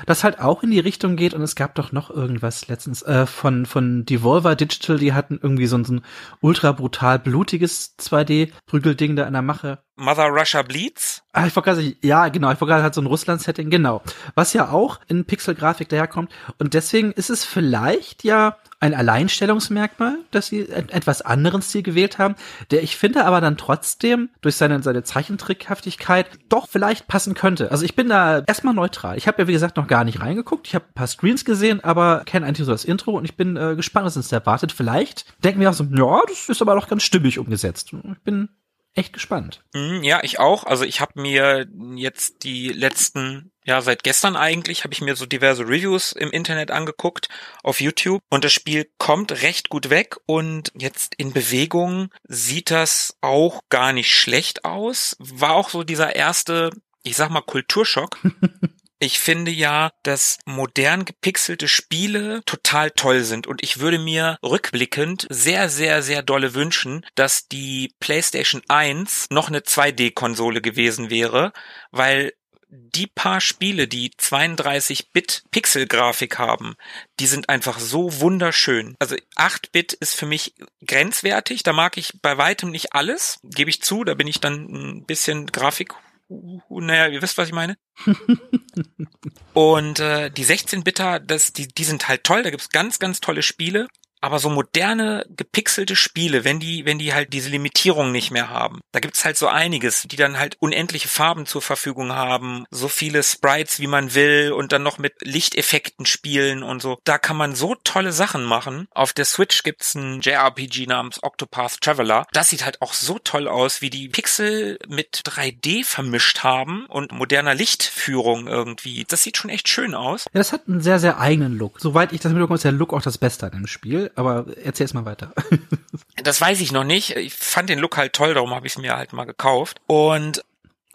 A: Das halt auch in die Richtung geht und es gab doch noch irgendwas letztens äh, von von Devolver Digital, die hatten irgendwie so ein, so ein ultra brutal blutiges 2D Prügelding da in der Mache.
C: Mother Russia Bleeds.
A: Ah, ich gerade, ja, genau, ich gerade halt so ein Russland-Setting, genau. Was ja auch in Pixel-Grafik daherkommt. Und deswegen ist es vielleicht ja ein Alleinstellungsmerkmal, dass sie etwas anderen Stil gewählt haben, der ich finde aber dann trotzdem durch seine, seine Zeichentrickhaftigkeit doch vielleicht passen könnte. Also ich bin da erstmal neutral. Ich habe ja, wie gesagt, noch gar nicht reingeguckt. Ich habe ein paar Screens gesehen, aber kenne eigentlich so das Intro und ich bin äh, gespannt, was uns erwartet. Vielleicht denken wir auch so, ja, das ist aber doch ganz stimmig umgesetzt. Ich bin echt gespannt.
C: Mhm, ja, ich auch. Also ich habe mir jetzt die letzten, ja seit gestern eigentlich, habe ich mir so diverse Reviews im Internet angeguckt auf YouTube und das Spiel kommt recht gut weg und jetzt in Bewegung sieht das auch gar nicht schlecht aus. War auch so dieser erste, ich sag mal Kulturschock. Ich finde ja, dass modern gepixelte Spiele total toll sind und ich würde mir rückblickend sehr, sehr, sehr dolle wünschen, dass die PlayStation 1 noch eine 2D-Konsole gewesen wäre, weil die paar Spiele, die 32-Bit Pixel-Grafik haben, die sind einfach so wunderschön. Also 8-Bit ist für mich grenzwertig, da mag ich bei weitem nicht alles, gebe ich zu, da bin ich dann ein bisschen Grafik naja, ihr wisst, was ich meine. und äh, die 16-Bitter, das, die, die sind halt toll, da gibt's ganz, ganz tolle Spiele aber so moderne, gepixelte Spiele, wenn die, wenn die halt diese Limitierung nicht mehr haben, da gibt's halt so einiges, die dann halt unendliche Farben zur Verfügung haben, so viele Sprites, wie man will und dann noch mit Lichteffekten spielen und so. Da kann man so tolle Sachen machen. Auf der Switch gibt's ein JRPG namens Octopath Traveler. Das sieht halt auch so toll aus, wie die Pixel mit 3D vermischt haben und moderner Lichtführung irgendwie. Das sieht schon echt schön aus.
A: Ja, das hat einen sehr, sehr eigenen Look. Soweit ich das mitbekomme, ist der Look auch das Beste an dem Spiel aber erzähl's mal weiter.
C: das weiß ich noch nicht. Ich fand den Look halt toll, darum habe ich es mir halt mal gekauft. Und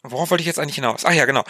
C: worauf wollte ich jetzt eigentlich hinaus? Ach ja, genau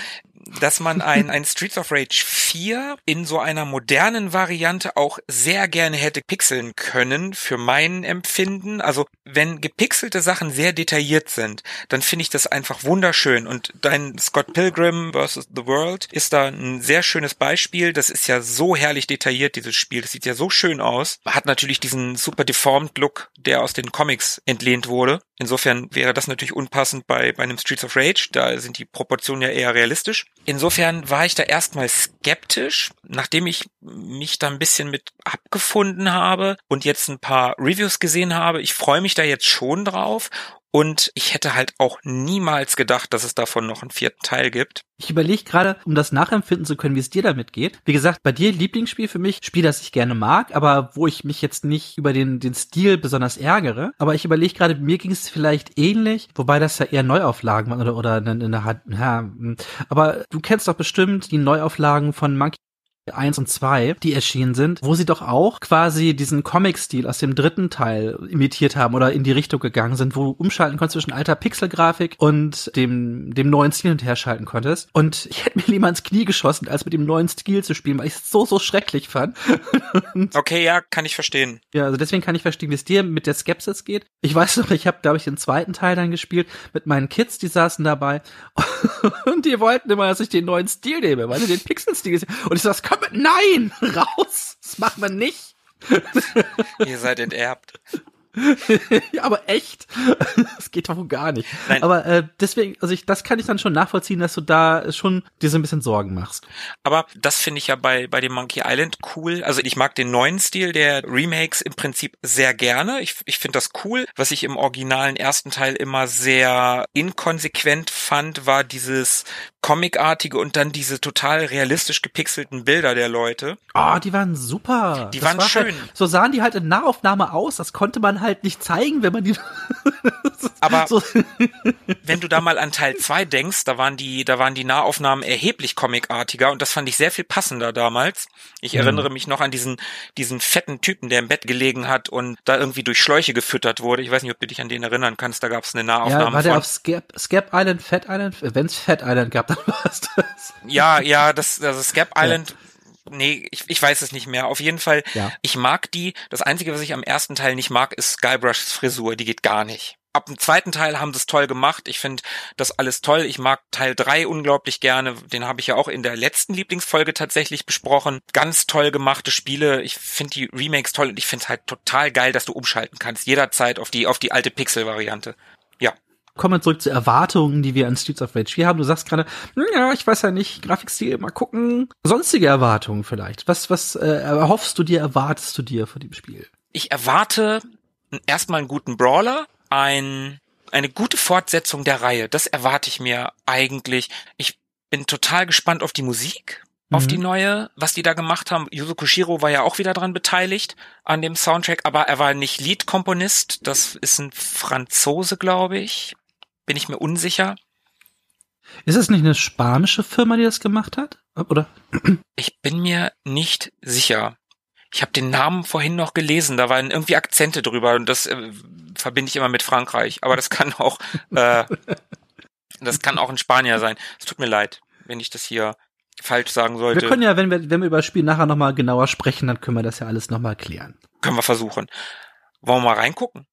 C: dass man ein, ein Streets of Rage 4 in so einer modernen Variante auch sehr gerne hätte pixeln können, für mein Empfinden. Also, wenn gepixelte Sachen sehr detailliert sind, dann finde ich das einfach wunderschön. Und dein Scott Pilgrim vs. The World ist da ein sehr schönes Beispiel. Das ist ja so herrlich detailliert, dieses Spiel. Das sieht ja so schön aus. Hat natürlich diesen super deformed Look, der aus den Comics entlehnt wurde. Insofern wäre das natürlich unpassend bei, bei einem Streets of Rage. Da sind die Proportionen ja eher realistisch. Insofern war ich da erstmal skeptisch, nachdem ich mich da ein bisschen mit abgefunden habe und jetzt ein paar Reviews gesehen habe. Ich freue mich da jetzt schon drauf und ich hätte halt auch niemals gedacht, dass es davon noch einen vierten Teil gibt.
A: Ich überlege gerade, um das nachempfinden zu können, wie es dir damit geht. Wie gesagt, bei dir Lieblingsspiel für mich, Spiel, das ich gerne mag, aber wo ich mich jetzt nicht über den, den Stil besonders ärgere. Aber ich überlege gerade, mir ging es vielleicht ähnlich, wobei das ja eher Neuauflagen waren oder, oder in, in der Hand, ja, hm. aber du kennst doch bestimmt die Neuauflagen von Monkey 1 und 2, die erschienen sind, wo sie doch auch quasi diesen Comic-Stil aus dem dritten Teil imitiert haben oder in die Richtung gegangen sind, wo du umschalten konntest zwischen alter Pixelgrafik und dem, dem neuen Stil und herschalten konntest. Und ich hätte mir lieber ins Knie geschossen, als mit dem neuen Stil zu spielen, weil ich es so, so schrecklich fand.
C: okay, ja, kann ich verstehen.
A: Ja, also deswegen kann ich verstehen, wie es dir mit der Skepsis geht. Ich weiß noch, ich habe, glaube ich, den zweiten Teil dann gespielt mit meinen Kids, die saßen dabei und die wollten immer, dass ich den neuen Stil nehme, weil sie den Pixel-Stil Und ich so, das kann nein, raus, das macht man nicht.
C: Ihr seid enterbt.
A: ja, aber echt? Das geht doch wohl gar nicht. Nein. Aber äh, deswegen, also ich, das kann ich dann schon nachvollziehen, dass du da schon dir so ein bisschen Sorgen machst.
C: Aber das finde ich ja bei bei dem Monkey Island cool. Also ich mag den neuen Stil der Remakes im Prinzip sehr gerne. Ich, ich finde das cool. Was ich im originalen ersten Teil immer sehr inkonsequent fand, war dieses Comicartige und dann diese total realistisch gepixelten Bilder der Leute.
A: Ah, oh, die waren super.
C: Die das waren war schön.
A: Halt, so sahen die halt in Nahaufnahme aus. Das konnte man halt nicht zeigen, wenn man die.
C: Aber so. wenn du da mal an Teil 2 denkst, da waren die, da waren die Nahaufnahmen erheblich comicartiger und das fand ich sehr viel passender damals. Ich mhm. erinnere mich noch an diesen, diesen fetten Typen, der im Bett gelegen hat und da irgendwie durch Schläuche gefüttert wurde. Ich weiß nicht, ob du dich an den erinnern kannst. Da gab es eine Nahaufnahme. Ja,
A: war der auf Scap, Scap Island, Fat Island? Wenn es Fat Island gab, dann war es das.
C: Ja, ja, das, also Scap Island. Ja nee, ich, ich weiß es nicht mehr. Auf jeden Fall, ja. ich mag die. Das Einzige, was ich am ersten Teil nicht mag, ist Skybrushs Frisur. Die geht gar nicht. Ab dem zweiten Teil haben sie es toll gemacht. Ich finde das alles toll. Ich mag Teil drei unglaublich gerne. Den habe ich ja auch in der letzten Lieblingsfolge tatsächlich besprochen. Ganz toll gemachte Spiele. Ich finde die Remakes toll und ich finde es halt total geil, dass du umschalten kannst. Jederzeit auf die, auf die alte Pixel-Variante. Ja,
A: kommen wir zurück zu Erwartungen, die wir an Streets of Rage 4 haben. Du sagst gerade, hm, ja, ich weiß ja nicht, Grafikstil, mal gucken. Sonstige Erwartungen vielleicht. Was, was äh, erhoffst du dir, erwartest du dir von dem Spiel?
C: Ich erwarte erstmal einen guten Brawler, ein, eine gute Fortsetzung der Reihe. Das erwarte ich mir eigentlich. Ich bin total gespannt auf die Musik, auf die
A: Mhm.
C: neue, was die da gemacht haben. Yuzo Koshiro war ja auch wieder dran beteiligt an dem Soundtrack, aber er war nicht Liedkomponist. Das ist ein Franzose, glaube ich. Bin ich mir unsicher.
A: Ist es nicht eine spanische Firma, die das gemacht hat? Oder?
C: Ich bin mir nicht sicher. Ich habe den Namen vorhin noch gelesen, da waren irgendwie Akzente drüber und das äh, verbinde ich immer mit Frankreich. Aber das kann auch, äh, das kann auch ein Spanier sein. Es tut mir leid, wenn ich das hier falsch sagen
A: Wir
C: sollte.
A: können ja, wenn wir, wenn wir über das Spiel nachher nochmal genauer sprechen, dann können wir das ja alles nochmal klären.
C: Können wir versuchen. Wollen wir mal reingucken?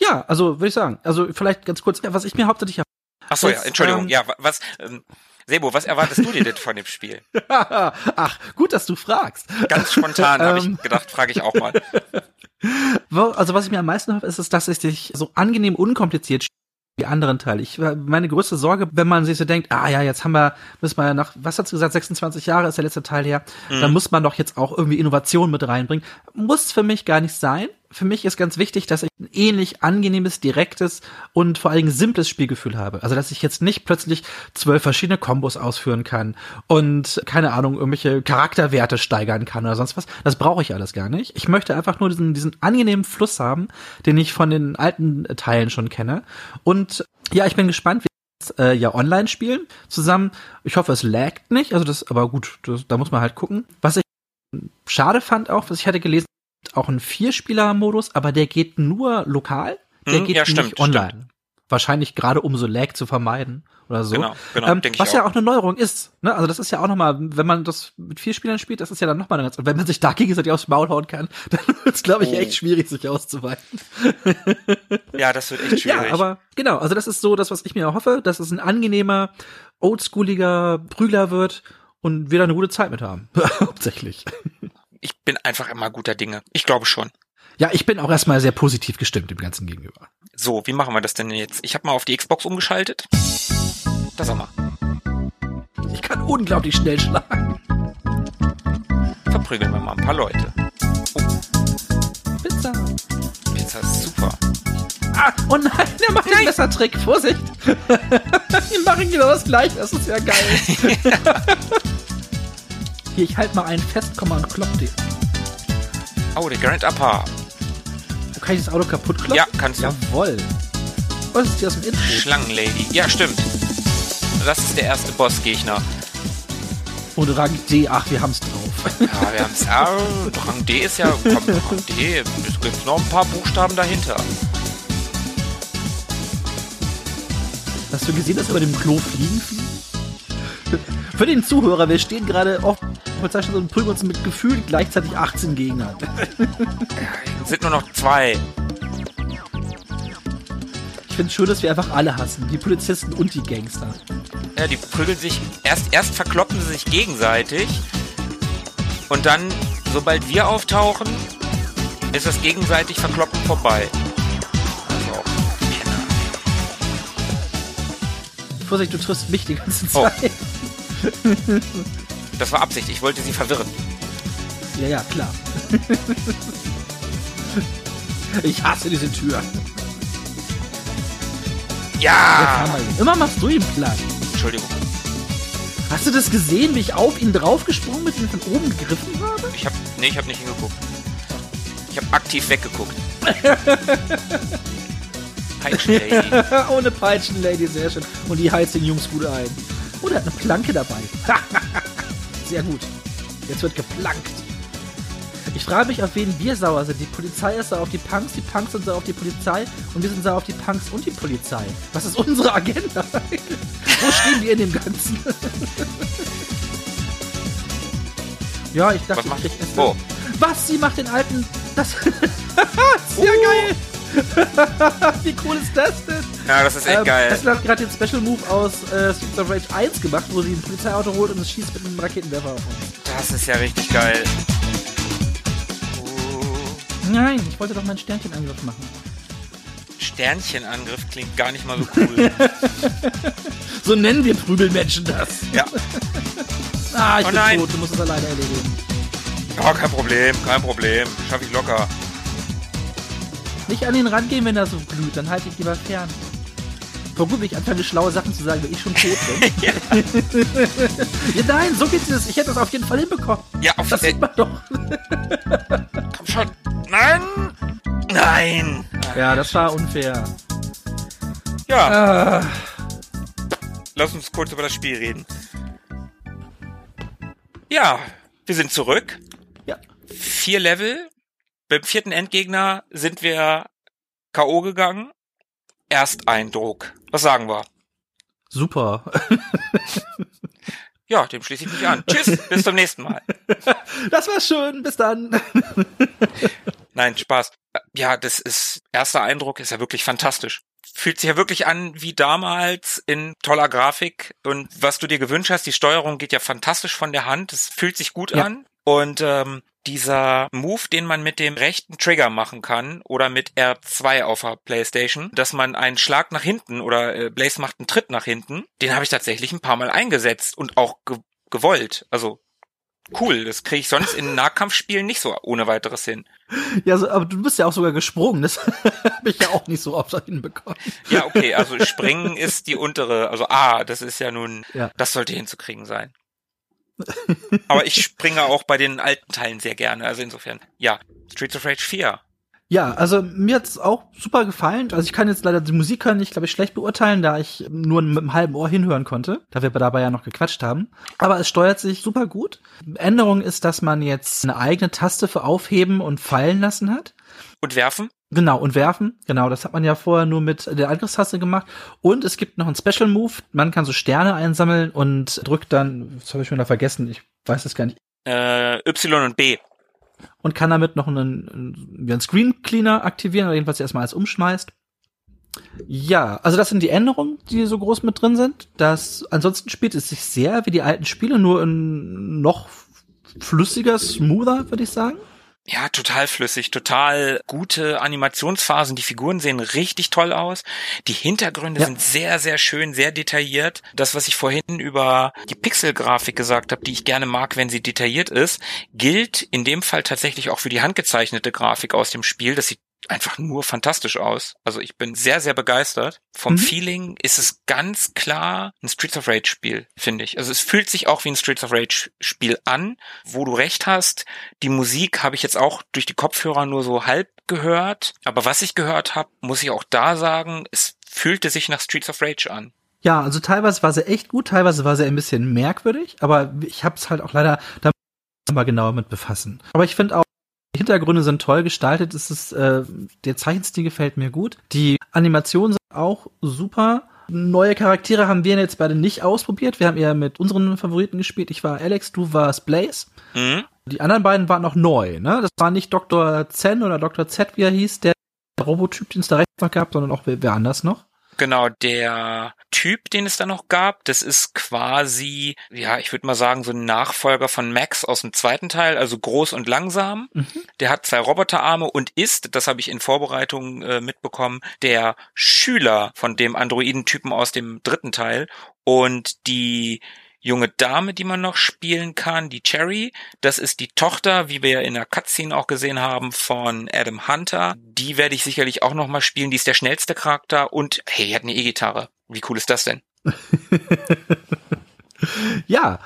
A: Ja, also würde ich sagen. Also vielleicht ganz kurz, was ich mir hauptsächlich
C: Ach so, ja, Entschuldigung.
A: ähm,
C: ja, wa- was, ähm, Sebo, was erwartest du dir denn von dem Spiel?
A: Ach, gut, dass du fragst.
C: Ganz spontan habe
A: Ähm.
C: ich gedacht, frage ich auch mal.
A: Also was ich mir am meisten hoffe, ist, ist, dass es sich so angenehm unkompliziert spielt wie die anderen Teile. Ich meine größte Sorge, wenn man sich so denkt, ah ja, jetzt haben wir, müssen wir nach, was hast du gesagt, 26 Jahre ist der letzte Teil her, dann muss man doch jetzt auch irgendwie Innovation mit reinbringen. Muss für mich gar nicht sein. Für mich ist ganz wichtig, dass ich ein ähnlich angenehmes, direktes und vor allen Dingen simples Spielgefühl habe. Also dass ich jetzt nicht plötzlich zwölf verschiedene Kombos ausführen kann und keine Ahnung, irgendwelche Charakterwerte steigern kann oder sonst was. Das brauche ich alles gar nicht. Ich möchte einfach nur diesen, diesen angenehmen Fluss haben, den ich von den alten Teilen schon kenne. Und ja, ich bin gespannt, wie äh, ja online spielen zusammen. Ich hoffe, es laggt nicht. Also das, aber gut, das, da muss man halt gucken. Was ich schade fand auch, was ich hatte gelesen, auch ein Vierspieler-Modus, aber der geht nur lokal. Der
C: Hm,
A: geht
C: ja,
A: nicht
C: stimmt,
A: online. Wahrscheinlich gerade um so Lag zu vermeiden oder so.
C: Genau, genau,
A: ähm, was ja
C: auch.
A: auch eine Neuerung ist. Ne? Also das ist ja auch nochmal, wenn man das mit vier Spielern spielt, das ist ja dann nochmal eine ganz, und wenn man sich da gegenseitig aufs Maul hauen kann, dann wird es, glaube ich,
C: Oh.
A: echt schwierig, sich auszuweiten.
C: Ja, das wird echt schwierig.
A: Ja, aber genau, also das ist so das, was ich mir hoffe, dass es ein angenehmer, oldschooliger Prügler wird und wir da eine gute Zeit mit haben. Hauptsächlich.
C: Ich bin einfach immer guter Dinge. Ich glaube schon.
A: Ja, ich bin auch erstmal sehr positiv gestimmt dem Ganzen gegenüber.
C: So, wie machen wir das denn jetzt? Ich habe mal auf die Xbox umgeschaltet. Da sag mal.
A: Ich kann unglaublich schnell schlagen.
C: Verprügeln wir mal ein paar Leute.
A: Pizza.
C: Pizza ist super.
A: Ah, oh nein, der macht den Messertrick. Vorsicht. Die machen genau das gleiche. Das ist ja geil. Hier, ich halte mal einen fest, komm mal und klopp den.
C: Oh, der Grand Upper.
A: Kann ich das Auto kaputt kloppen?
C: Ja, kannst du.
A: Jawoll. Was ist hier aus dem Intro?
C: Schlangenlady. Ja, stimmt. Das ist der erste Bossgegner.
A: Und Rang D, ach, wir haben's drauf.
C: Ja, wir haben's. Ja, Rang D ist ja. Komm, Rang D. Es gibt noch ein paar Buchstaben dahinter.
A: Hast du gesehen, dass wir über dem Klo fliegen fliegen? Für den Zuhörer, wir stehen gerade auf Polizeistation und prügeln uns mit gefühlt gleichzeitig 18 Gegnern.
C: Es sind nur noch zwei.
A: Ich finde schön, dass wir einfach alle hassen. Die Polizisten und die Gangster.
C: Ja, die prügeln sich. Erst, erst verkloppen sie sich gegenseitig. Und dann, sobald wir auftauchen, ist das gegenseitig Verkloppen vorbei. Also, Penner.
A: Vorsicht, du triffst mich die ganze
C: Oh. Das war Absicht. Ich wollte sie verwirren.
A: Ja, ja, klar. ich hasse diese Tür.
C: Ja!
A: Immer machst du ihn platt.
C: Entschuldigung.
A: Hast du das gesehen, wie ich auf ihn draufgesprungen bin und von oben gegriffen habe?
C: Ich hab. Nee, ich hab nicht hingeguckt. Ich hab aktiv weggeguckt. Peitschenlady.
A: Ohne Peitschen, Lady, sehr schön. Und die heizt den Jungs gut ein. Und er hat eine Planke dabei. sehr gut. Jetzt wird geplankt. Ich frage mich, auf wen wir sauer sind. Die Polizei ist sauer auf die Punks, die Punks sind sauer auf die Polizei und wir sind sauer auf die Punks und die Polizei. Was ist unsere Agenda? Wo stehen wir in dem Ganzen? ja, ich dachte,
C: Was macht-
A: ich.
C: Oh.
A: Was? Sie macht den alten. Das. sehr
C: Uh.
A: geil! Wie cool ist das denn?
C: Ja, das ist echt
A: Ähm,
C: geil.
A: Tesla hat gerade den Special Move aus äh, Streets of Rage 1 gemacht, wo sie ein Polizeiauto holt und es schießt mit einem Raketenwerfer auf uns.
C: Das ist ja richtig geil. Oh,
A: Nein, ich wollte doch meinen Sternchenangriff machen.
C: Sternchenangriff klingt gar nicht mal so cool.
A: so nennen wir Prügelmenschen das.
C: ja.
A: Ah, ich
C: Oh
A: bin
C: nein.
A: tot, du musst es alleine erledigen.
C: Ja, kein Problem, kein Problem. Schaffe ich locker.
A: Nicht an ihn rangehen, wenn er so glüht, dann halte ich lieber fern. Wenn ich anfange, schlaue Sachen zu sagen, wenn ich schon tot bin.
C: ja.
A: ja, nein, so geht's das. Ich hätte das auf jeden Fall hinbekommen.
C: ja, auf
A: Das sieht man doch.
C: komm schon. Nein! Nein!
A: Ja, das war unfair.
C: Ja,
A: Ah,
C: lass uns kurz über das Spiel reden. Ja, wir sind zurück.
A: ja.
C: Vier Level. Beim vierten Endgegner sind wir K.O. gegangen. Ersteindruck. Was sagen wir?
A: Super.
C: Ja, dem schließe ich mich an. Tschüss, bis zum nächsten Mal.
A: Das war schön. Bis dann.
C: Nein, Spaß. Ja, das ist, erster Eindruck ist ja wirklich fantastisch. Fühlt sich ja wirklich an wie damals in toller Grafik und was du dir gewünscht hast, die Steuerung geht ja fantastisch von der Hand, es fühlt sich gut
A: Ja.
C: an und ähm, dieser Move, den man mit dem rechten Trigger machen kann oder mit R2 auf der Playstation, dass man einen Schlag nach hinten oder äh, Blaze macht einen Tritt nach hinten, den habe ich tatsächlich ein paar Mal eingesetzt und auch ge gewollt. Also cool, das kriege ich sonst in Nahkampfspielen nicht so ohne weiteres hin.
A: Ja, so, aber du bist ja auch sogar gesprungen. Das habe ich ja auch nicht so oft hinbekommen.
C: Ja, okay, also springen ist die untere, also A, das ist ja nun,
A: Ja.
C: das sollte hinzukriegen sein. Aber ich springe auch bei den alten Teilen sehr gerne, also insofern, ja, Streets of Rage 4.
A: Ja, also mir hat's auch super gefallen. Also ich kann jetzt leider die Musik können ich glaube ich schlecht beurteilen, da ich nur mit einem halben Ohr hinhören konnte, da wir dabei ja noch gequatscht haben. Aber es steuert sich super gut. Änderung ist, dass man jetzt eine eigene Taste für Aufheben und Fallen lassen hat.
C: Und werfen?
A: Genau, und werfen. Genau, das hat man ja vorher nur mit der Angriffstaste gemacht. Und es gibt noch einen Special Move. Man kann so Sterne einsammeln und drückt dann, das habe ich schon wieder vergessen, ich weiß es gar nicht,
C: Äh, y und B.
A: und kann damit noch einen, einen, Screen Cleaner aktivieren, oder jedenfalls erstmal alles umschmeißt. Ja, also das sind die Änderungen, die so groß mit drin sind. Das ansonsten spielt es sich sehr wie die alten Spiele, nur in noch flüssiger, smoother, würde ich sagen.
C: Ja, total flüssig, total gute Animationsphasen. Die Figuren sehen richtig toll aus. Die Hintergründe
A: Ja.
C: sind sehr, sehr schön, sehr detailliert. Das, was ich vorhin über die Pixelgrafik gesagt habe, die ich gerne mag, wenn sie detailliert ist, gilt in dem Fall tatsächlich auch für die handgezeichnete Grafik aus dem Spiel. Das sieht einfach nur fantastisch aus. Also ich bin sehr, sehr begeistert. Vom
A: Mhm.
C: Feeling ist es ganz klar ein Streets of Rage Spiel, finde ich. Also es fühlt sich auch wie ein Streets of Rage Spiel an, wo du recht hast. Die Musik habe ich jetzt auch durch die Kopfhörer nur so halb gehört. Aber was ich gehört habe, muss ich auch da sagen, es fühlte sich nach Streets of Rage an.
A: Ja, also teilweise war sie echt gut, teilweise war sie ein bisschen merkwürdig, aber ich habe es halt auch leider da mal genauer mit befassen. Aber ich finde auch die Hintergründe sind toll gestaltet. Es ist äh, der Zeichenstil gefällt mir gut. Die Animationen sind auch super. Neue Charaktere haben wir jetzt beide nicht ausprobiert. Wir haben eher mit unseren Favoriten gespielt. Ich war Alex, du warst Blaze.
C: Mhm.
A: Die anderen beiden waren noch neu. Ne? Das war nicht Dr. Zen oder Dr. Z, wie er hieß, der Robotyp, den es da rechts noch gab, sondern auch wer, wer anders noch.
C: Genau, der Typ, den es da noch gab, das ist quasi, ja, ich würde mal sagen, so ein Nachfolger von Max aus dem zweiten Teil, also groß und langsam.
A: Mhm.
C: Der hat zwei Roboterarme und ist, das habe ich in Vorbereitung äh, mitbekommen, der Schüler von dem Androidentypen aus dem dritten Teil. Und die junge Dame, die man noch spielen kann, die Cherry, das ist die Tochter, wie wir ja in der Cutscene auch gesehen haben, von Adam Hunter. Die werde ich sicherlich auch noch mal spielen. Die ist der schnellste Charakter und hey, die hat eine E-Gitarre. Wie cool ist das denn?
A: Ja,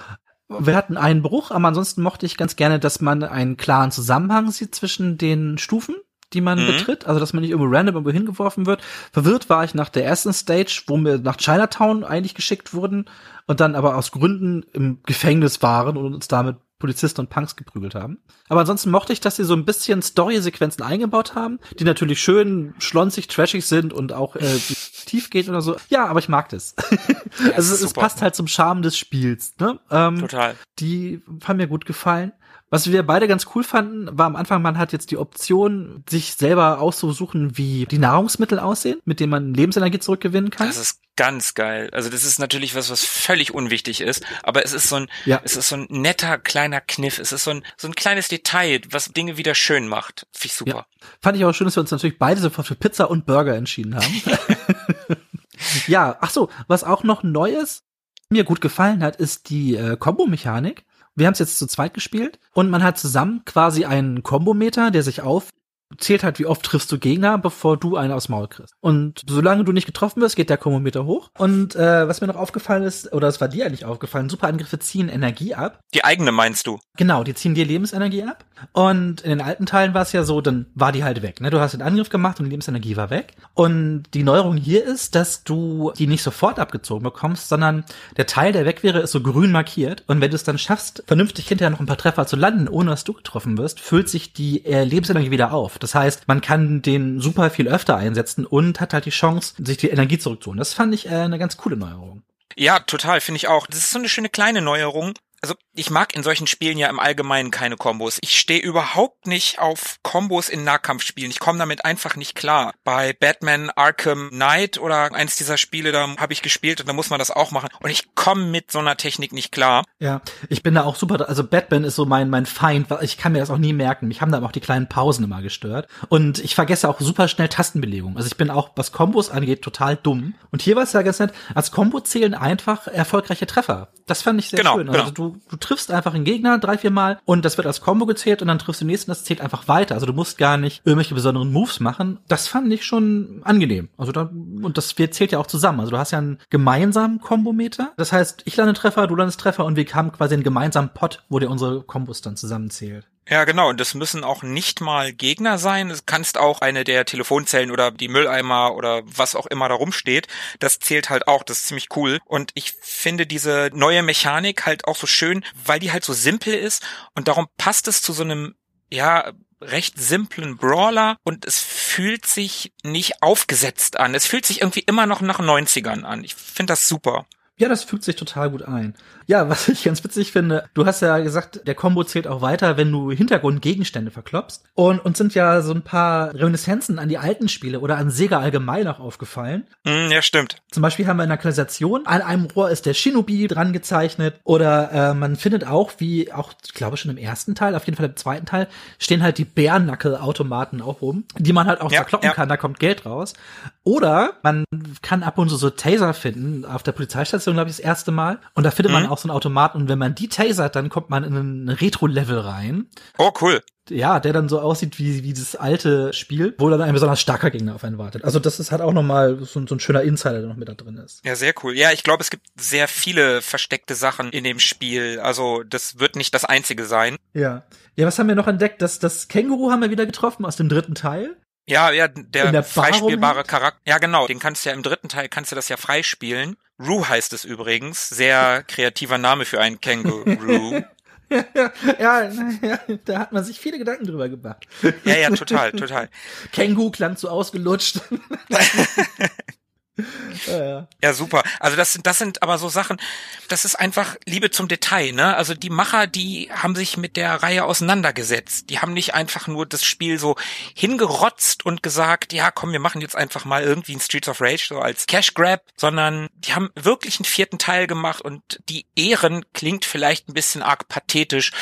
A: wir hatten einen Bruch, aber ansonsten mochte ich ganz gerne, dass man einen klaren Zusammenhang sieht zwischen den Stufen, die man
C: Mhm.
A: betritt. Also, dass man nicht irgendwo random irgendwo hingeworfen wird. Verwirrt war ich nach der ersten Stage, wo wir nach Chinatown eigentlich geschickt wurden und dann aber aus Gründen im Gefängnis waren und uns damit Polizisten und Punks geprügelt haben. Aber ansonsten mochte ich, dass sie so ein bisschen Story-Sequenzen eingebaut haben, die natürlich schön schlonzig, trashig sind und auch äh, tief gehen oder so. Ja, aber ich mag das. also
C: ist
A: es
C: super.
A: passt halt zum Charme des Spiels. Ne? Ähm,
C: Total.
A: die haben mir gut gefallen. Was wir beide ganz cool fanden, war am Anfang, man hat jetzt die Option, sich selber auszusuchen, wie die Nahrungsmittel aussehen, mit denen man Lebensenergie zurückgewinnen kann.
C: Das ist ganz geil. Also das ist natürlich was, was völlig unwichtig ist, aber es ist so ein,
A: Ja.
C: es ist so ein netter kleiner Kniff. Es ist so ein, so ein kleines Detail, was Dinge wieder schön macht. Finde ich super.
A: Fand ich auch schön, dass wir uns natürlich beide sofort für Pizza und Burger entschieden haben. ja, ach so, was auch noch neu ist, mir gut gefallen hat, ist die äh, Kombo-Mechanik. Wir haben es jetzt zu zweit gespielt und man hat zusammen quasi einen Kombometer, der sich auf zählt halt, wie oft triffst du Gegner, bevor du einen aufs Maul kriegst. Und solange du nicht getroffen wirst, geht der Kombometer hoch. Und äh, was mir noch aufgefallen ist, oder es war dir eigentlich aufgefallen, super Angriffe ziehen Energie ab.
C: Die eigene meinst du?
A: Genau, die ziehen dir Lebensenergie ab. Und in den alten Teilen war es ja so, dann war die halt weg. Ne? Du hast den Angriff gemacht und die Lebensenergie war weg. Und die Neuerung hier ist, dass du die nicht sofort abgezogen bekommst, sondern der Teil, der weg wäre, ist so grün markiert. Und wenn du es dann schaffst, vernünftig hinterher noch ein paar Treffer zu landen, ohne dass du getroffen wirst, füllt sich die äh, Lebensenergie wieder auf. Das heißt, man kann den super viel öfter einsetzen und hat halt die Chance, sich die Energie zurückzuholen. Das fand ich äh, eine ganz coole Neuerung.
C: Ja, total, finde ich auch. Das ist so eine schöne kleine Neuerung. Also ich mag in solchen Spielen ja im Allgemeinen keine Kombos. Ich stehe überhaupt nicht auf Kombos in Nahkampfspielen. Ich komme damit einfach nicht klar. Bei Batman Arkham Knight oder eins dieser Spiele, da habe ich gespielt und da muss man das auch machen. Und ich komme mit so einer Technik nicht klar.
A: Ja, ich bin da auch super, also Batman ist so mein, mein Feind, weil ich kann mir das auch nie merken. Mich haben da auch die kleinen Pausen immer gestört. Und ich vergesse auch super schnell Tastenbelegung. Also ich bin auch, was Kombos angeht, total dumm. Und hier war es ja ganz nett, als Kombo zählen einfach erfolgreiche Treffer. Das fand ich sehr
C: Genau,
A: schön. Also
C: genau.
A: du, du triffst einfach einen Gegner drei, vier Mal und das wird als Kombo gezählt und dann triffst du den nächsten, das zählt einfach weiter. Also du musst gar nicht irgendwelche besonderen Moves machen. Das fand ich schon angenehm. Also da, und das wir zählt ja auch zusammen. Also du hast ja einen gemeinsamen Kombometer. Das heißt, ich lande Treffer, du landest Treffer und wir haben quasi einen gemeinsamen Pot, wo dir unsere Kombos dann zusammenzählt.
C: Ja, genau. Und das müssen auch nicht mal Gegner sein. Du kannst auch eine der Telefonzellen oder die Mülleimer oder was auch immer da rumsteht. Das zählt halt auch. Das ist ziemlich cool. Und ich finde diese neue Mechanik halt auch so schön, weil die halt so simpel ist. Und darum passt es zu so einem, ja, recht simplen Brawler und es fühlt sich nicht aufgesetzt an. Es fühlt sich irgendwie immer noch nach 90ern an. Ich finde das super.
A: Ja, das fügt sich total gut ein. Ja, was ich ganz witzig finde, du hast ja gesagt, der Combo zählt auch weiter, wenn du Hintergrundgegenstände verklopst. Und uns sind ja so ein paar Reminiszenzen an die alten Spiele oder an Sega allgemein auch aufgefallen.
C: Hm, ja, stimmt.
A: Zum Beispiel haben wir in der Kanalisation, an einem Rohr ist der Shinobi dran gezeichnet. Oder äh, man findet auch, wie auch, ich glaube schon im ersten Teil, auf jeden Fall im zweiten Teil, stehen halt die Bärnackel-Automaten auch rum, die man halt auch
C: Ja,
A: verkloppen
C: ja.
A: kann, da kommt Geld raus. Oder man kann ab und zu so Taser finden, auf der Polizeistation, glaube ich, das erste Mal. Und da findet man
C: Mhm.
A: Auch so einen Automaten und wenn man die tasert, dann kommt man in ein Retro-Level rein.
C: Oh, cool.
A: Ja, der dann so aussieht wie, wie das alte Spiel, wo dann ein besonders starker Gegner auf einen wartet. Also das ist halt auch nochmal so, so ein schöner Insider, der noch mit da drin ist.
C: Ja, sehr cool. Ja, ich glaube, es gibt sehr viele versteckte Sachen in dem Spiel. Also das wird nicht das einzige sein.
A: Ja. Ja, was haben wir noch entdeckt? Das, das Känguru haben wir wieder getroffen aus dem dritten Teil.
C: Ja, ja, der,
A: der Bar
C: freispielbare? Charakter. Ja, genau. Den kannst du ja im dritten Teil kannst du das ja freispielen. Rue heißt es übrigens. Sehr kreativer Name für einen Känguru.
A: ja, ja, ja, da hat man sich viele Gedanken drüber gemacht.
C: ja, ja, total, total.
A: Känguru klang zu ausgelutscht. ja, ja.
C: Ja, super. Also das sind, das sind aber so Sachen, das ist einfach Liebe zum Detail, ne? Also die Macher, die haben sich mit der Reihe auseinandergesetzt. Die haben nicht einfach nur das Spiel so hingerotzt und gesagt, ja, komm, wir machen jetzt einfach mal irgendwie ein Streets of Rage so als Cash Grab, sondern die haben wirklich einen vierten Teil gemacht und die Ehren klingt vielleicht ein bisschen arg pathetisch,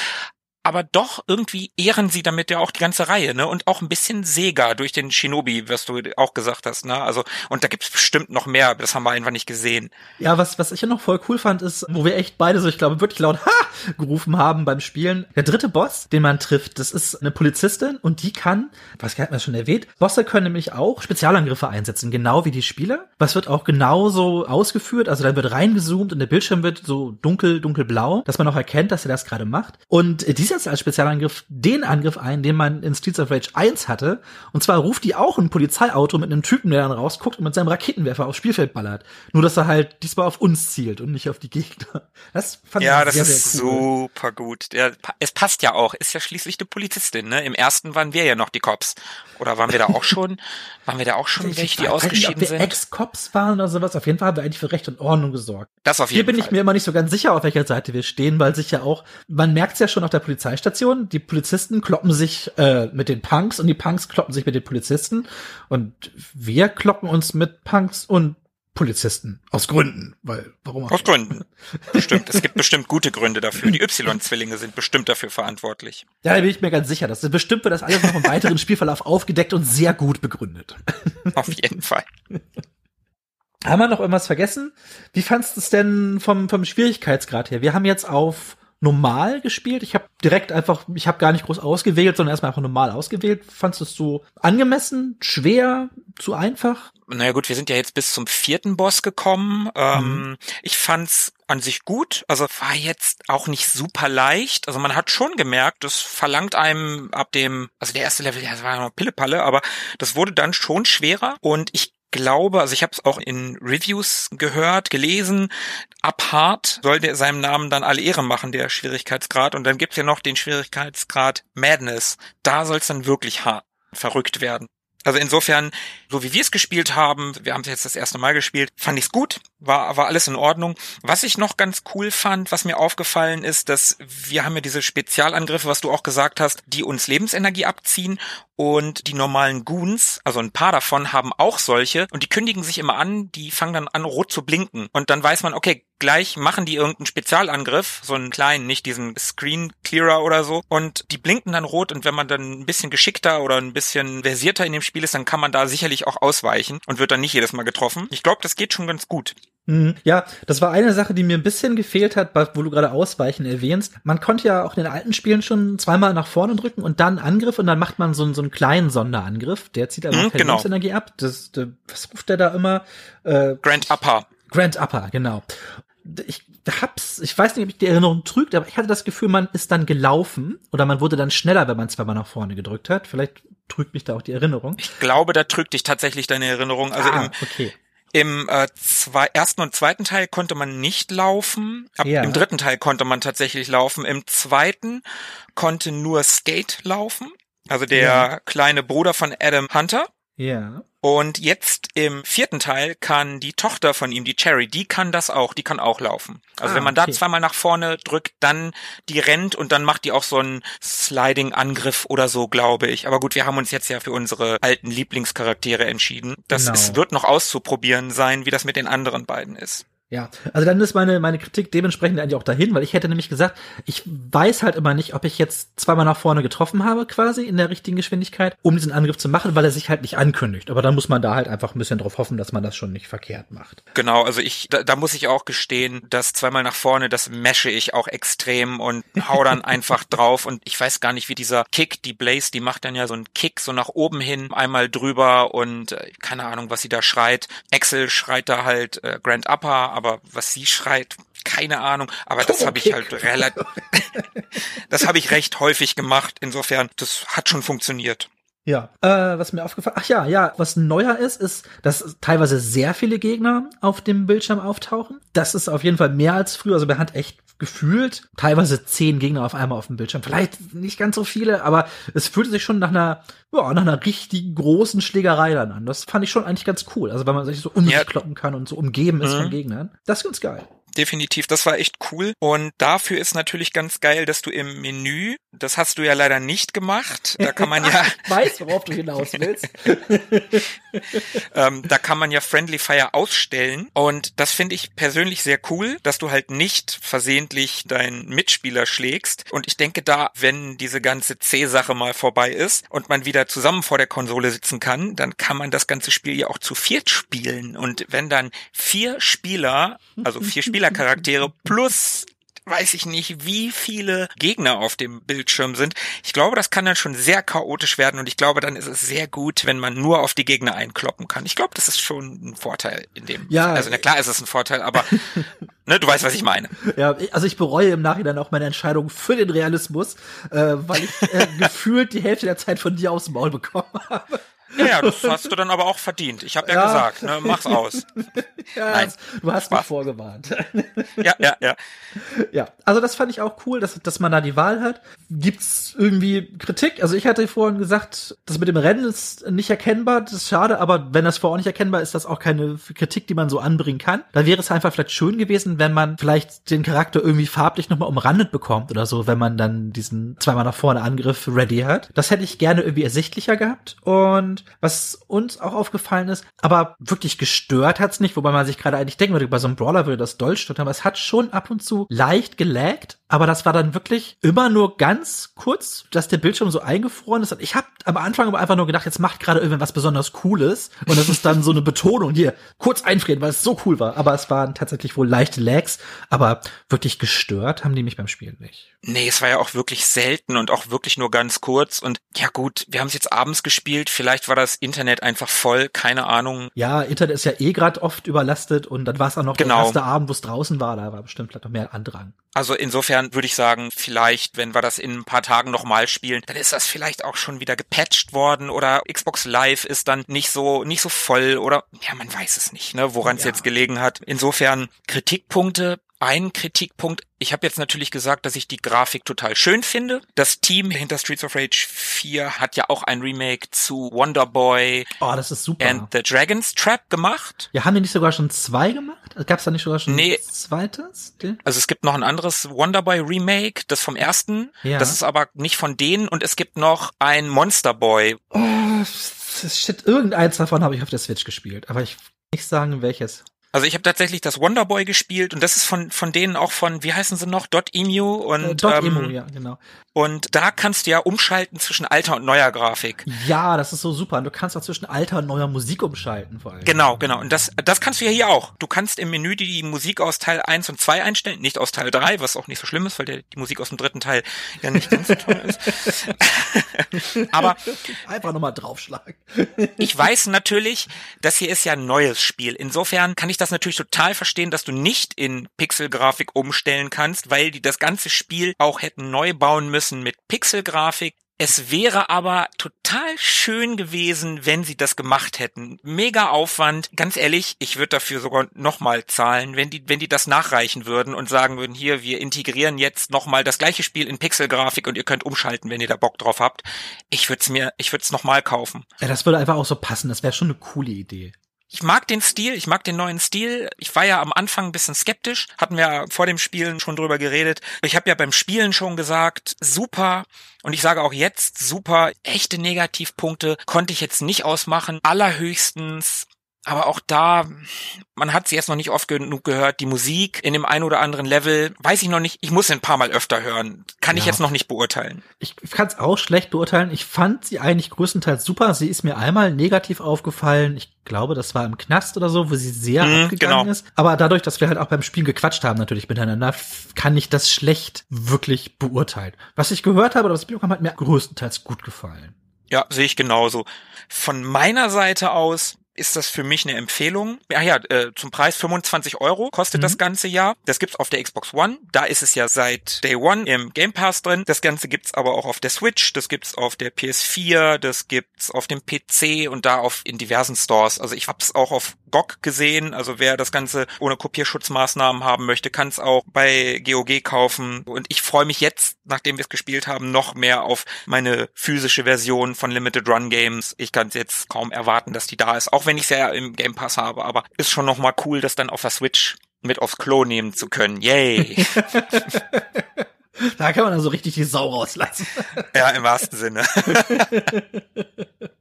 C: aber doch irgendwie ehren sie damit ja auch die ganze Reihe, ne? Und auch ein bisschen Sega durch den Shinobi, was du auch gesagt hast, ne? Also, und da gibt's bestimmt noch mehr, das haben wir einfach nicht gesehen.
A: Ja, was, was ich ja noch voll cool fand, ist, wo wir echt beide so, ich glaube, wirklich laut Ha! gerufen haben beim Spielen. Der dritte Boss, den man trifft, das ist eine Polizistin und die kann, was hat man schon erwähnt, Bosse können nämlich auch Spezialangriffe einsetzen, genau wie die Spieler. Was wird auch genauso ausgeführt, also da wird reingezoomt und der Bildschirm wird so dunkel, dunkelblau, dass man auch erkennt, dass er das gerade macht. Und äh, die setzt als Spezialangriff den Angriff ein, den man in Streets of Rage 1 hatte. Und zwar ruft die auch ein Polizeiauto mit einem Typen, der dann rausguckt und mit seinem Raketenwerfer aufs Spielfeld ballert. Nur, dass er halt diesmal auf uns zielt und nicht auf die Gegner. Das fand
C: Ja,
A: ich
C: das
A: sehr,
C: ist
A: sehr cool.
C: super gut. Der, es passt ja auch, ist ja schließlich eine Polizistin, ne? Im ersten waren wir ja noch die Cops. Oder waren wir da auch schon, waren wir da auch schon welche, die
A: weiß nicht,
C: ausgeschieden
A: ob wir
C: sind?
A: Ex-Cops waren oder sowas. Auf jeden Fall haben wir eigentlich für Recht und Ordnung gesorgt.
C: Das auf jeden
A: Hier bin
C: Fall.
A: ich mir immer nicht so ganz sicher, auf welcher Seite wir stehen, weil sich ja auch, man merkt es ja schon auf der Polizeistation. Die Polizisten kloppen sich äh, mit den Punks und die Punks kloppen sich mit den Polizisten. Und wir kloppen uns mit Punks und Polizisten. Aus Gründen. Weil, warum auch?
C: Aus Gründen. Bestimmt. Es gibt bestimmt gute Gründe dafür. Die Y-Zwillinge sind bestimmt dafür verantwortlich.
A: Ja, da bin ich mir ganz sicher. Das bestimmt wird das alles noch im weiteren Spielverlauf aufgedeckt und sehr gut begründet.
C: Auf jeden Fall.
A: Haben wir noch irgendwas vergessen? Wie fandst du es denn vom, vom Schwierigkeitsgrad her? Wir haben jetzt auf normal gespielt. Ich habe direkt einfach, ich habe gar nicht groß ausgewählt, sondern erstmal einfach normal ausgewählt. Fandest du es so angemessen, schwer, zu einfach?
C: Naja gut, wir sind ja jetzt bis zum vierten Boss gekommen. Ähm,
A: Mhm.
C: Ich fand's an sich gut. Also war jetzt auch nicht super leicht. Also man hat schon gemerkt, das verlangt einem ab dem, also der erste Level, das war ja noch Pillepalle, aber das wurde dann schon schwerer. Und ich glaube, also ich habe es auch in Reviews gehört, gelesen, ab hart soll der seinem Namen dann alle Ehre machen, der Schwierigkeitsgrad. Und dann gibt's ja noch den Schwierigkeitsgrad Madness. Da soll es dann wirklich hart verrückt werden. Also insofern, so wie wir es gespielt haben, wir haben es jetzt das erste Mal gespielt, fand ich es gut, war, war alles in Ordnung. Was ich noch ganz cool fand, was mir aufgefallen ist, dass wir haben ja diese Spezialangriffe, was du auch gesagt hast, die uns Lebensenergie abziehen und die normalen Goons, also ein paar davon, haben auch solche und die kündigen sich immer an, die fangen dann an, rot zu blinken. Und dann weiß man, okay, gleich machen die irgendeinen Spezialangriff, so einen kleinen, nicht diesen Screen Clearer oder so. Und die blinken dann rot und wenn man dann ein bisschen geschickter oder ein bisschen versierter in dem Spiel ist, dann kann man da sicherlich auch ausweichen und wird dann nicht jedes Mal getroffen. Ich glaube, das geht schon ganz gut.
A: Mhm. Ja, das war eine Sache, die mir ein bisschen gefehlt hat, wo du gerade Ausweichen erwähnst. Man konnte ja auch in den alten Spielen schon zweimal nach vorne drücken und dann Angriff und dann macht man so, einen so einen kleinen Sonderangriff. Der zieht aber
C: Mhm, genau.
A: Lebensenergie ab. Das, das, was ruft der da immer? Äh,
C: Grand Upper.
A: Grand Upper, genau. Ich hab's, ich weiß nicht, ob ich die Erinnerung trügt, aber ich hatte das Gefühl, man ist dann gelaufen oder man wurde dann schneller, wenn man zweimal nach vorne gedrückt hat. Vielleicht trügt mich da auch die Erinnerung.
C: Ich glaube, da trügt dich tatsächlich deine Erinnerung. Also
A: ah,
C: im,
A: okay.
C: Im äh, zwei, ersten und zweiten Teil konnte man nicht laufen. Ab,
A: Ja.
C: Im dritten Teil konnte man tatsächlich laufen. Im zweiten konnte nur Skate laufen. Also der
A: Ja.
C: kleine Bruder von Adam Hunter.
A: Ja.
C: Und jetzt im vierten Teil kann die Tochter von ihm, die Cherry, die kann das auch, die kann auch laufen. Also
A: Ah,
C: wenn man da
A: okay.
C: zweimal nach vorne drückt, dann die rennt und dann macht die auch so einen Sliding-Angriff oder so, glaube ich. Aber gut, wir haben uns jetzt ja für unsere alten Lieblingscharaktere entschieden. Das
A: Genau.
C: ist, wird noch auszuprobieren sein, wie das mit den anderen beiden ist.
A: Ja, also dann ist meine, meine Kritik dementsprechend eigentlich auch dahin, weil ich hätte nämlich gesagt, ich weiß halt immer nicht, ob ich jetzt zweimal nach vorne getroffen habe, quasi in der richtigen Geschwindigkeit, um diesen Angriff zu machen, weil er sich halt nicht ankündigt. Aber dann muss man da halt einfach ein bisschen drauf hoffen, dass man das schon nicht verkehrt macht.
C: Genau, also ich, da, da muss ich auch gestehen, dass zweimal nach vorne, das mesche ich auch extrem und hau dann einfach drauf und ich weiß gar nicht, wie dieser Kick, die Blaze, die macht dann ja so einen Kick so nach oben hin, einmal drüber und äh, keine Ahnung, was sie da schreit. Axel schreit da halt äh, Grand Upper, aber was sie schreit, keine Ahnung, aber das habe ich halt relativ, das habe ich recht häufig gemacht, insofern, das hat schon funktioniert.
A: Ja, äh, was mir aufgefallen, ach ja, ja, was neuer ist, ist, dass teilweise sehr viele Gegner auf dem Bildschirm auftauchen. Das ist auf jeden Fall mehr als früher, also man hat echt gefühlt teilweise zehn Gegner auf einmal auf dem Bildschirm. Vielleicht nicht ganz so viele, aber es fühlte sich schon nach einer, ja, nach einer richtig großen Schlägerei dann an. Das fand ich schon eigentlich ganz cool. Also wenn man sich so um sich
C: Ja.
A: kloppen kann und so umgeben ist
C: Mhm.
A: von Gegnern. Das ist ganz geil.
C: Definitiv. Das war echt cool. Und dafür ist natürlich ganz geil, dass du im Menü, das hast du ja leider nicht gemacht, da kann man ja,
A: Ich weiß, worauf du hinaus willst.
C: ähm, da kann man ja Friendly Fire ausstellen. Und das finde ich persönlich sehr cool, dass du halt nicht versehentlich deinen Mitspieler schlägst. Und ich denke da, wenn diese ganze C-Sache mal vorbei ist und man wieder zusammen vor der Konsole sitzen kann, dann kann man das ganze Spiel ja auch zu viert spielen. Und wenn dann vier Spieler, also vier Spielercharaktere plus weiß ich nicht, wie viele Gegner auf dem Bildschirm sind. Ich glaube, das kann dann schon sehr chaotisch werden und ich glaube, dann ist es sehr gut, wenn man nur auf die Gegner einkloppen kann. Ich glaube, das ist schon ein Vorteil in dem.
A: Ja.
C: Also na klar ist es ein Vorteil, aber ne, du weißt, was ich meine.
A: Ja, also ich bereue im Nachhinein auch meine Entscheidung für den Realismus, äh, weil ich äh, gefühlt die Hälfte der Zeit von dir aufs Maul bekommen habe.
C: Ja, ja, das hast du dann aber auch verdient. Ich habe ja, ja, gesagt, ne, mach's aus.
A: ja, Nein, du hast mich vorgewarnt.
C: ja, ja, ja.
A: Ja, also das fand ich auch cool, dass, dass man da die Wahl hat. Gibt's irgendwie Kritik? Also ich hatte vorhin gesagt, das mit dem Rennen ist nicht erkennbar, das ist schade, aber wenn das vorher nicht erkennbar ist, das auch keine Kritik, die man so anbringen kann. Da wäre es einfach vielleicht schön gewesen, wenn man vielleicht den Charakter irgendwie farblich nochmal umrandet bekommt oder so, wenn man dann diesen zweimal nach vorne Angriff ready hat. Das hätte ich gerne irgendwie ersichtlicher gehabt. Und was uns auch aufgefallen ist, aber wirklich gestört hat's nicht, wobei man sich gerade eigentlich denken würde, bei so einem Brawler würde das doll stören, aber es hat schon ab und zu leicht gelaggt, aber das war dann wirklich immer nur ganz kurz, dass der Bildschirm so eingefroren ist. Und ich habe am Anfang aber einfach nur gedacht, jetzt macht gerade irgendwas besonders Cooles. Und das ist dann so eine Betonung hier, kurz einfrieren, weil es so cool war. Aber es waren tatsächlich wohl leichte Lags, aber wirklich gestört haben die mich beim Spielen nicht.
C: Nee, es war ja auch wirklich selten und auch wirklich nur ganz kurz. Und ja gut, wir haben es jetzt abends gespielt. Vielleicht war das Internet einfach voll, keine Ahnung.
A: Ja, Internet ist ja eh gerade oft überlastet und dann war es auch noch genau. der erste Abend, wo es draußen war. Da war bestimmt vielleicht noch mehr Andrang.
C: Also insofern würde ich sagen, vielleicht, wenn wir das in ein paar Tagen nochmal spielen, dann ist das vielleicht auch schon wieder gepatcht worden oder Xbox Live ist dann nicht so, nicht so voll oder, ja, man weiß es nicht, ne, woran es ja. jetzt gelegen hat. Insofern Kritikpunkte ein Kritikpunkt. Ich habe jetzt natürlich gesagt, dass ich die Grafik total schön finde. Das Team hinter Streets of Rage 4 hat ja auch ein Remake zu Wonder Boy
A: oh, das ist super.
C: and the Dragon's Trap gemacht.
A: Ja, haben die nicht sogar schon zwei gemacht? Gab es da nicht sogar schon nee. ein zweites?
C: Also es gibt noch ein anderes Wonder Boy Remake, das vom ersten. Ja. Das ist aber nicht von denen und es gibt noch ein Monster Boy.
A: Oh, shit, irgendeins davon habe ich auf der Switch gespielt, aber ich nicht sagen welches.
C: Also ich habe tatsächlich das Wonderboy gespielt und das ist von von denen auch von wie heißen sie noch Dot Emu und äh,
A: Dot ähm, Emu, ja genau.
C: Und da kannst du ja umschalten zwischen alter und neuer Grafik.
A: Ja, das ist so super. Und du kannst auch zwischen alter und neuer Musik umschalten vor allem.
C: Genau, genau. Und das das kannst du ja hier auch. Du kannst im Menü die Musik aus Teil 1 und 2 einstellen, nicht aus Teil 3, was auch nicht so schlimm ist, weil der, die Musik aus dem dritten Teil ja nicht ganz so toll ist. Aber
A: einfach nochmal draufschlagen.
C: ich weiß natürlich, das hier ist ja ein neues Spiel. Insofern kann ich das natürlich total verstehen, dass du nicht in Pixelgrafik umstellen kannst, weil die das ganze Spiel auch hätten neu bauen müssen mit Pixelgrafik. Es wäre aber total schön gewesen, wenn sie das gemacht hätten. Mega Aufwand. Ganz ehrlich, ich würde dafür sogar nochmal zahlen, wenn die, wenn die das nachreichen würden und sagen würden, hier, wir integrieren jetzt nochmal das gleiche Spiel in Pixelgrafik und ihr könnt umschalten, wenn ihr da Bock drauf habt. Ich würde es mir, ich würde es nochmal kaufen.
A: Ja, das würde einfach auch so passen. Das wäre schon eine coole Idee.
C: Ich mag den Stil, ich mag den neuen Stil. Ich war ja am Anfang ein bisschen skeptisch, hatten wir vor dem Spielen schon drüber geredet. Ich habe ja beim Spielen schon gesagt, super. Und ich sage auch jetzt, super. Echte Negativpunkte konnte ich jetzt nicht ausmachen. Allerhöchstens aber auch da, man hat sie jetzt noch nicht oft genug gehört. Die Musik in dem einen oder anderen Level, weiß ich noch nicht. Ich muss sie ein paar Mal öfter hören. Kann ja. ich jetzt noch nicht beurteilen.
A: Ich kann es auch schlecht beurteilen. Ich fand sie eigentlich größtenteils super. Sie ist mir einmal negativ aufgefallen. Ich glaube, das war im Knast oder so, wo sie sehr mhm, abgegangen genau. ist. Aber dadurch, dass wir halt auch beim Spiel gequatscht haben, natürlich miteinander, kann ich das schlecht wirklich beurteilen. Was ich gehört habe oder was ich bekommen hat mir größtenteils gut gefallen.
C: Ja, sehe ich genauso. Von meiner Seite aus ist das für mich eine Empfehlung. Ja, ja, äh, zum Preis 25 Euro kostet mhm. das ganze Jahr. Das gibt's auf der Xbox One. Da ist es ja seit Day One im Game Pass drin. Das Ganze gibt's aber auch auf der Switch. Das gibt's auf der PS4. Das gibt's auf dem PC und da auf in diversen Stores. Also ich hab's auch auf GOG gesehen. Also wer das Ganze ohne Kopierschutzmaßnahmen haben möchte, kann's auch bei GOG kaufen. Und ich freue mich jetzt, nachdem wir es gespielt haben, noch mehr auf meine physische Version von Limited Run Games. Ich kann jetzt kaum erwarten, dass die da ist. Auch wenn ich es ja im Game Pass habe, aber ist schon nochmal cool, das dann auf der Switch mit aufs Klo nehmen zu können. Yay!
A: da kann man also richtig die Sau rauslassen.
C: ja, im wahrsten Sinne.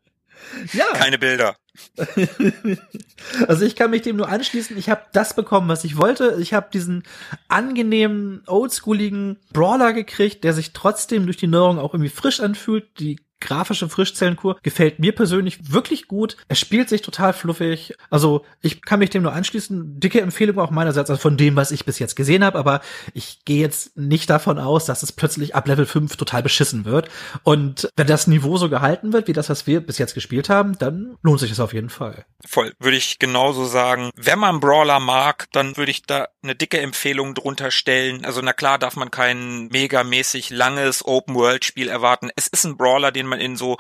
A: ja.
C: Keine Bilder.
A: also ich kann mich dem nur anschließen. Ich habe das bekommen, was ich wollte. Ich habe diesen angenehmen, oldschooligen Brawler gekriegt, der sich trotzdem durch die Neuerung auch irgendwie frisch anfühlt. Die grafische Frischzellenkur gefällt mir persönlich wirklich gut. Er spielt sich total fluffig. Also ich kann mich dem nur anschließen. Dicke Empfehlung auch meinerseits also von dem, was ich bis jetzt gesehen habe. Aber ich gehe jetzt nicht davon aus, dass es plötzlich ab Level 5 total beschissen wird. Und wenn das Niveau so gehalten wird, wie das, was wir bis jetzt gespielt haben, dann lohnt sich das auf jeden Fall.
C: Voll, würde ich genauso sagen. Wenn man Brawler mag, dann würde ich da eine dicke Empfehlung drunter stellen. Also na klar darf man kein megamäßig langes Open-World-Spiel erwarten. Es ist ein Brawler, den man in so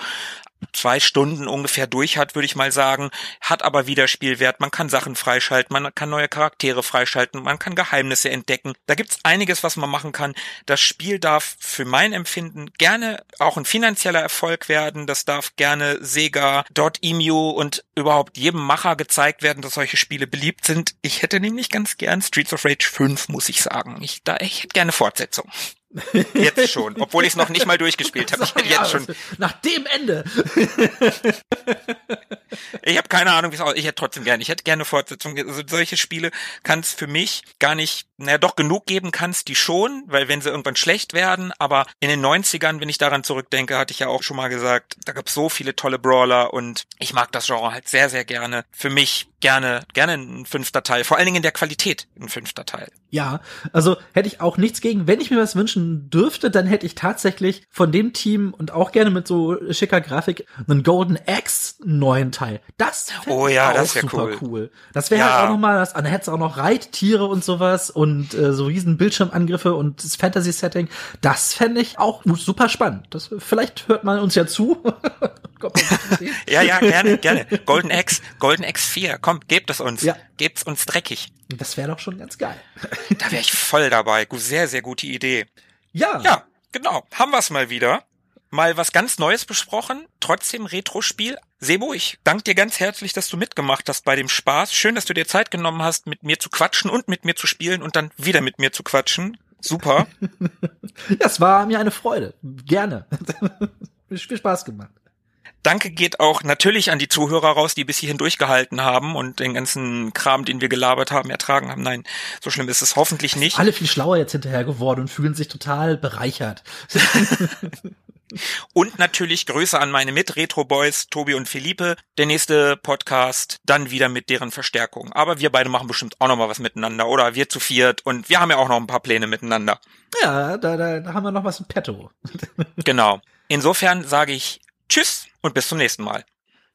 C: zwei Stunden ungefähr durch hat, würde ich mal sagen, hat aber Wiederspielwert. Man kann Sachen freischalten, man kann neue Charaktere freischalten, man kann Geheimnisse entdecken. Da gibt's einiges, was man machen kann. Das Spiel darf für mein Empfinden gerne auch ein finanzieller Erfolg werden. Das darf gerne Sega, Dot.emu und überhaupt jedem Macher gezeigt werden, dass solche Spiele beliebt sind. Ich hätte nämlich ganz gern Streets of Rage 5, muss ich sagen. Ich, da, ich hätte gerne Fortsetzung. Jetzt schon, obwohl ich es noch nicht mal durchgespielt habe. Ich hätte jetzt schon.
A: Nach dem Ende.
C: ich habe keine Ahnung, wie es aussieht. Ich hätte trotzdem gerne. Ich hätte gerne Fortsetzung. Also solche Spiele kann es für mich gar nicht, naja, doch genug geben kannst die schon, weil wenn sie irgendwann schlecht werden, aber in den 90ern, wenn ich daran zurückdenke, hatte ich ja auch schon mal gesagt, da gab es so viele tolle Brawler und ich mag das Genre halt sehr, sehr gerne. Für mich gerne, gerne ein fünfter Teil. Vor allen Dingen in der Qualität ein fünfter Teil.
A: Ja, also hätte ich auch nichts gegen. Wenn ich mir was wünschen dürfte, dann hätte ich tatsächlich von dem Team und auch gerne mit so schicker Grafik einen Golden Axe neuen Teil. Das
C: oh ja,
A: auch
C: das
A: super
C: cool.
A: cool. Das wäre
C: Ja.
A: halt auch noch mal, das, dann hätte es auch noch Reittiere und sowas und äh, so riesen Bildschirmangriffe und das Fantasy-Setting. Das fände ich auch super spannend. Das, vielleicht hört man uns ja zu.
C: Ja, ja, gerne, gerne. Golden Axe, Golden Axe 4, komm, gebt es uns.
A: Ja.
C: Gebt's uns dreckig.
A: das wäre doch schon ganz geil.
C: Da wäre ich voll dabei. Sehr, sehr gute Idee.
A: Ja.
C: Ja, genau. Haben wir's mal wieder. Mal was ganz Neues besprochen. Trotzdem Retro-Spiel. Sebo, ich danke dir ganz herzlich, dass du mitgemacht hast bei dem Spaß. Schön, dass du dir Zeit genommen hast, mit mir zu quatschen und mit mir zu spielen und dann wieder mit mir zu quatschen. Super.
A: Das war mir eine Freude. Gerne. Viel Spaß gemacht.
C: Danke geht auch natürlich an die Zuhörer raus, die bis hierhin durchgehalten haben und den ganzen Kram, den wir gelabert haben, ertragen haben. Nein, so schlimm ist es hoffentlich nicht.
A: Alle viel schlauer jetzt hinterher geworden und fühlen sich total bereichert.
C: Und natürlich Grüße an meine Mit-Retro-Boys, Tobi und Philippe. Der nächste Podcast dann wieder mit deren Verstärkung. Aber wir beide machen bestimmt auch noch mal was miteinander. Oder wir zu viert. Und wir haben ja auch noch ein paar Pläne miteinander.
A: Ja, da, da, da haben wir noch was im Petto.
C: Genau. Insofern sage ich Tschüss und bis zum nächsten Mal.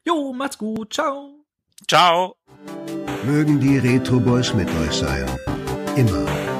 A: Jo, macht's gut. Ciao.
C: Ciao.
B: Mögen die Retro Boys mit euch sein. Immer.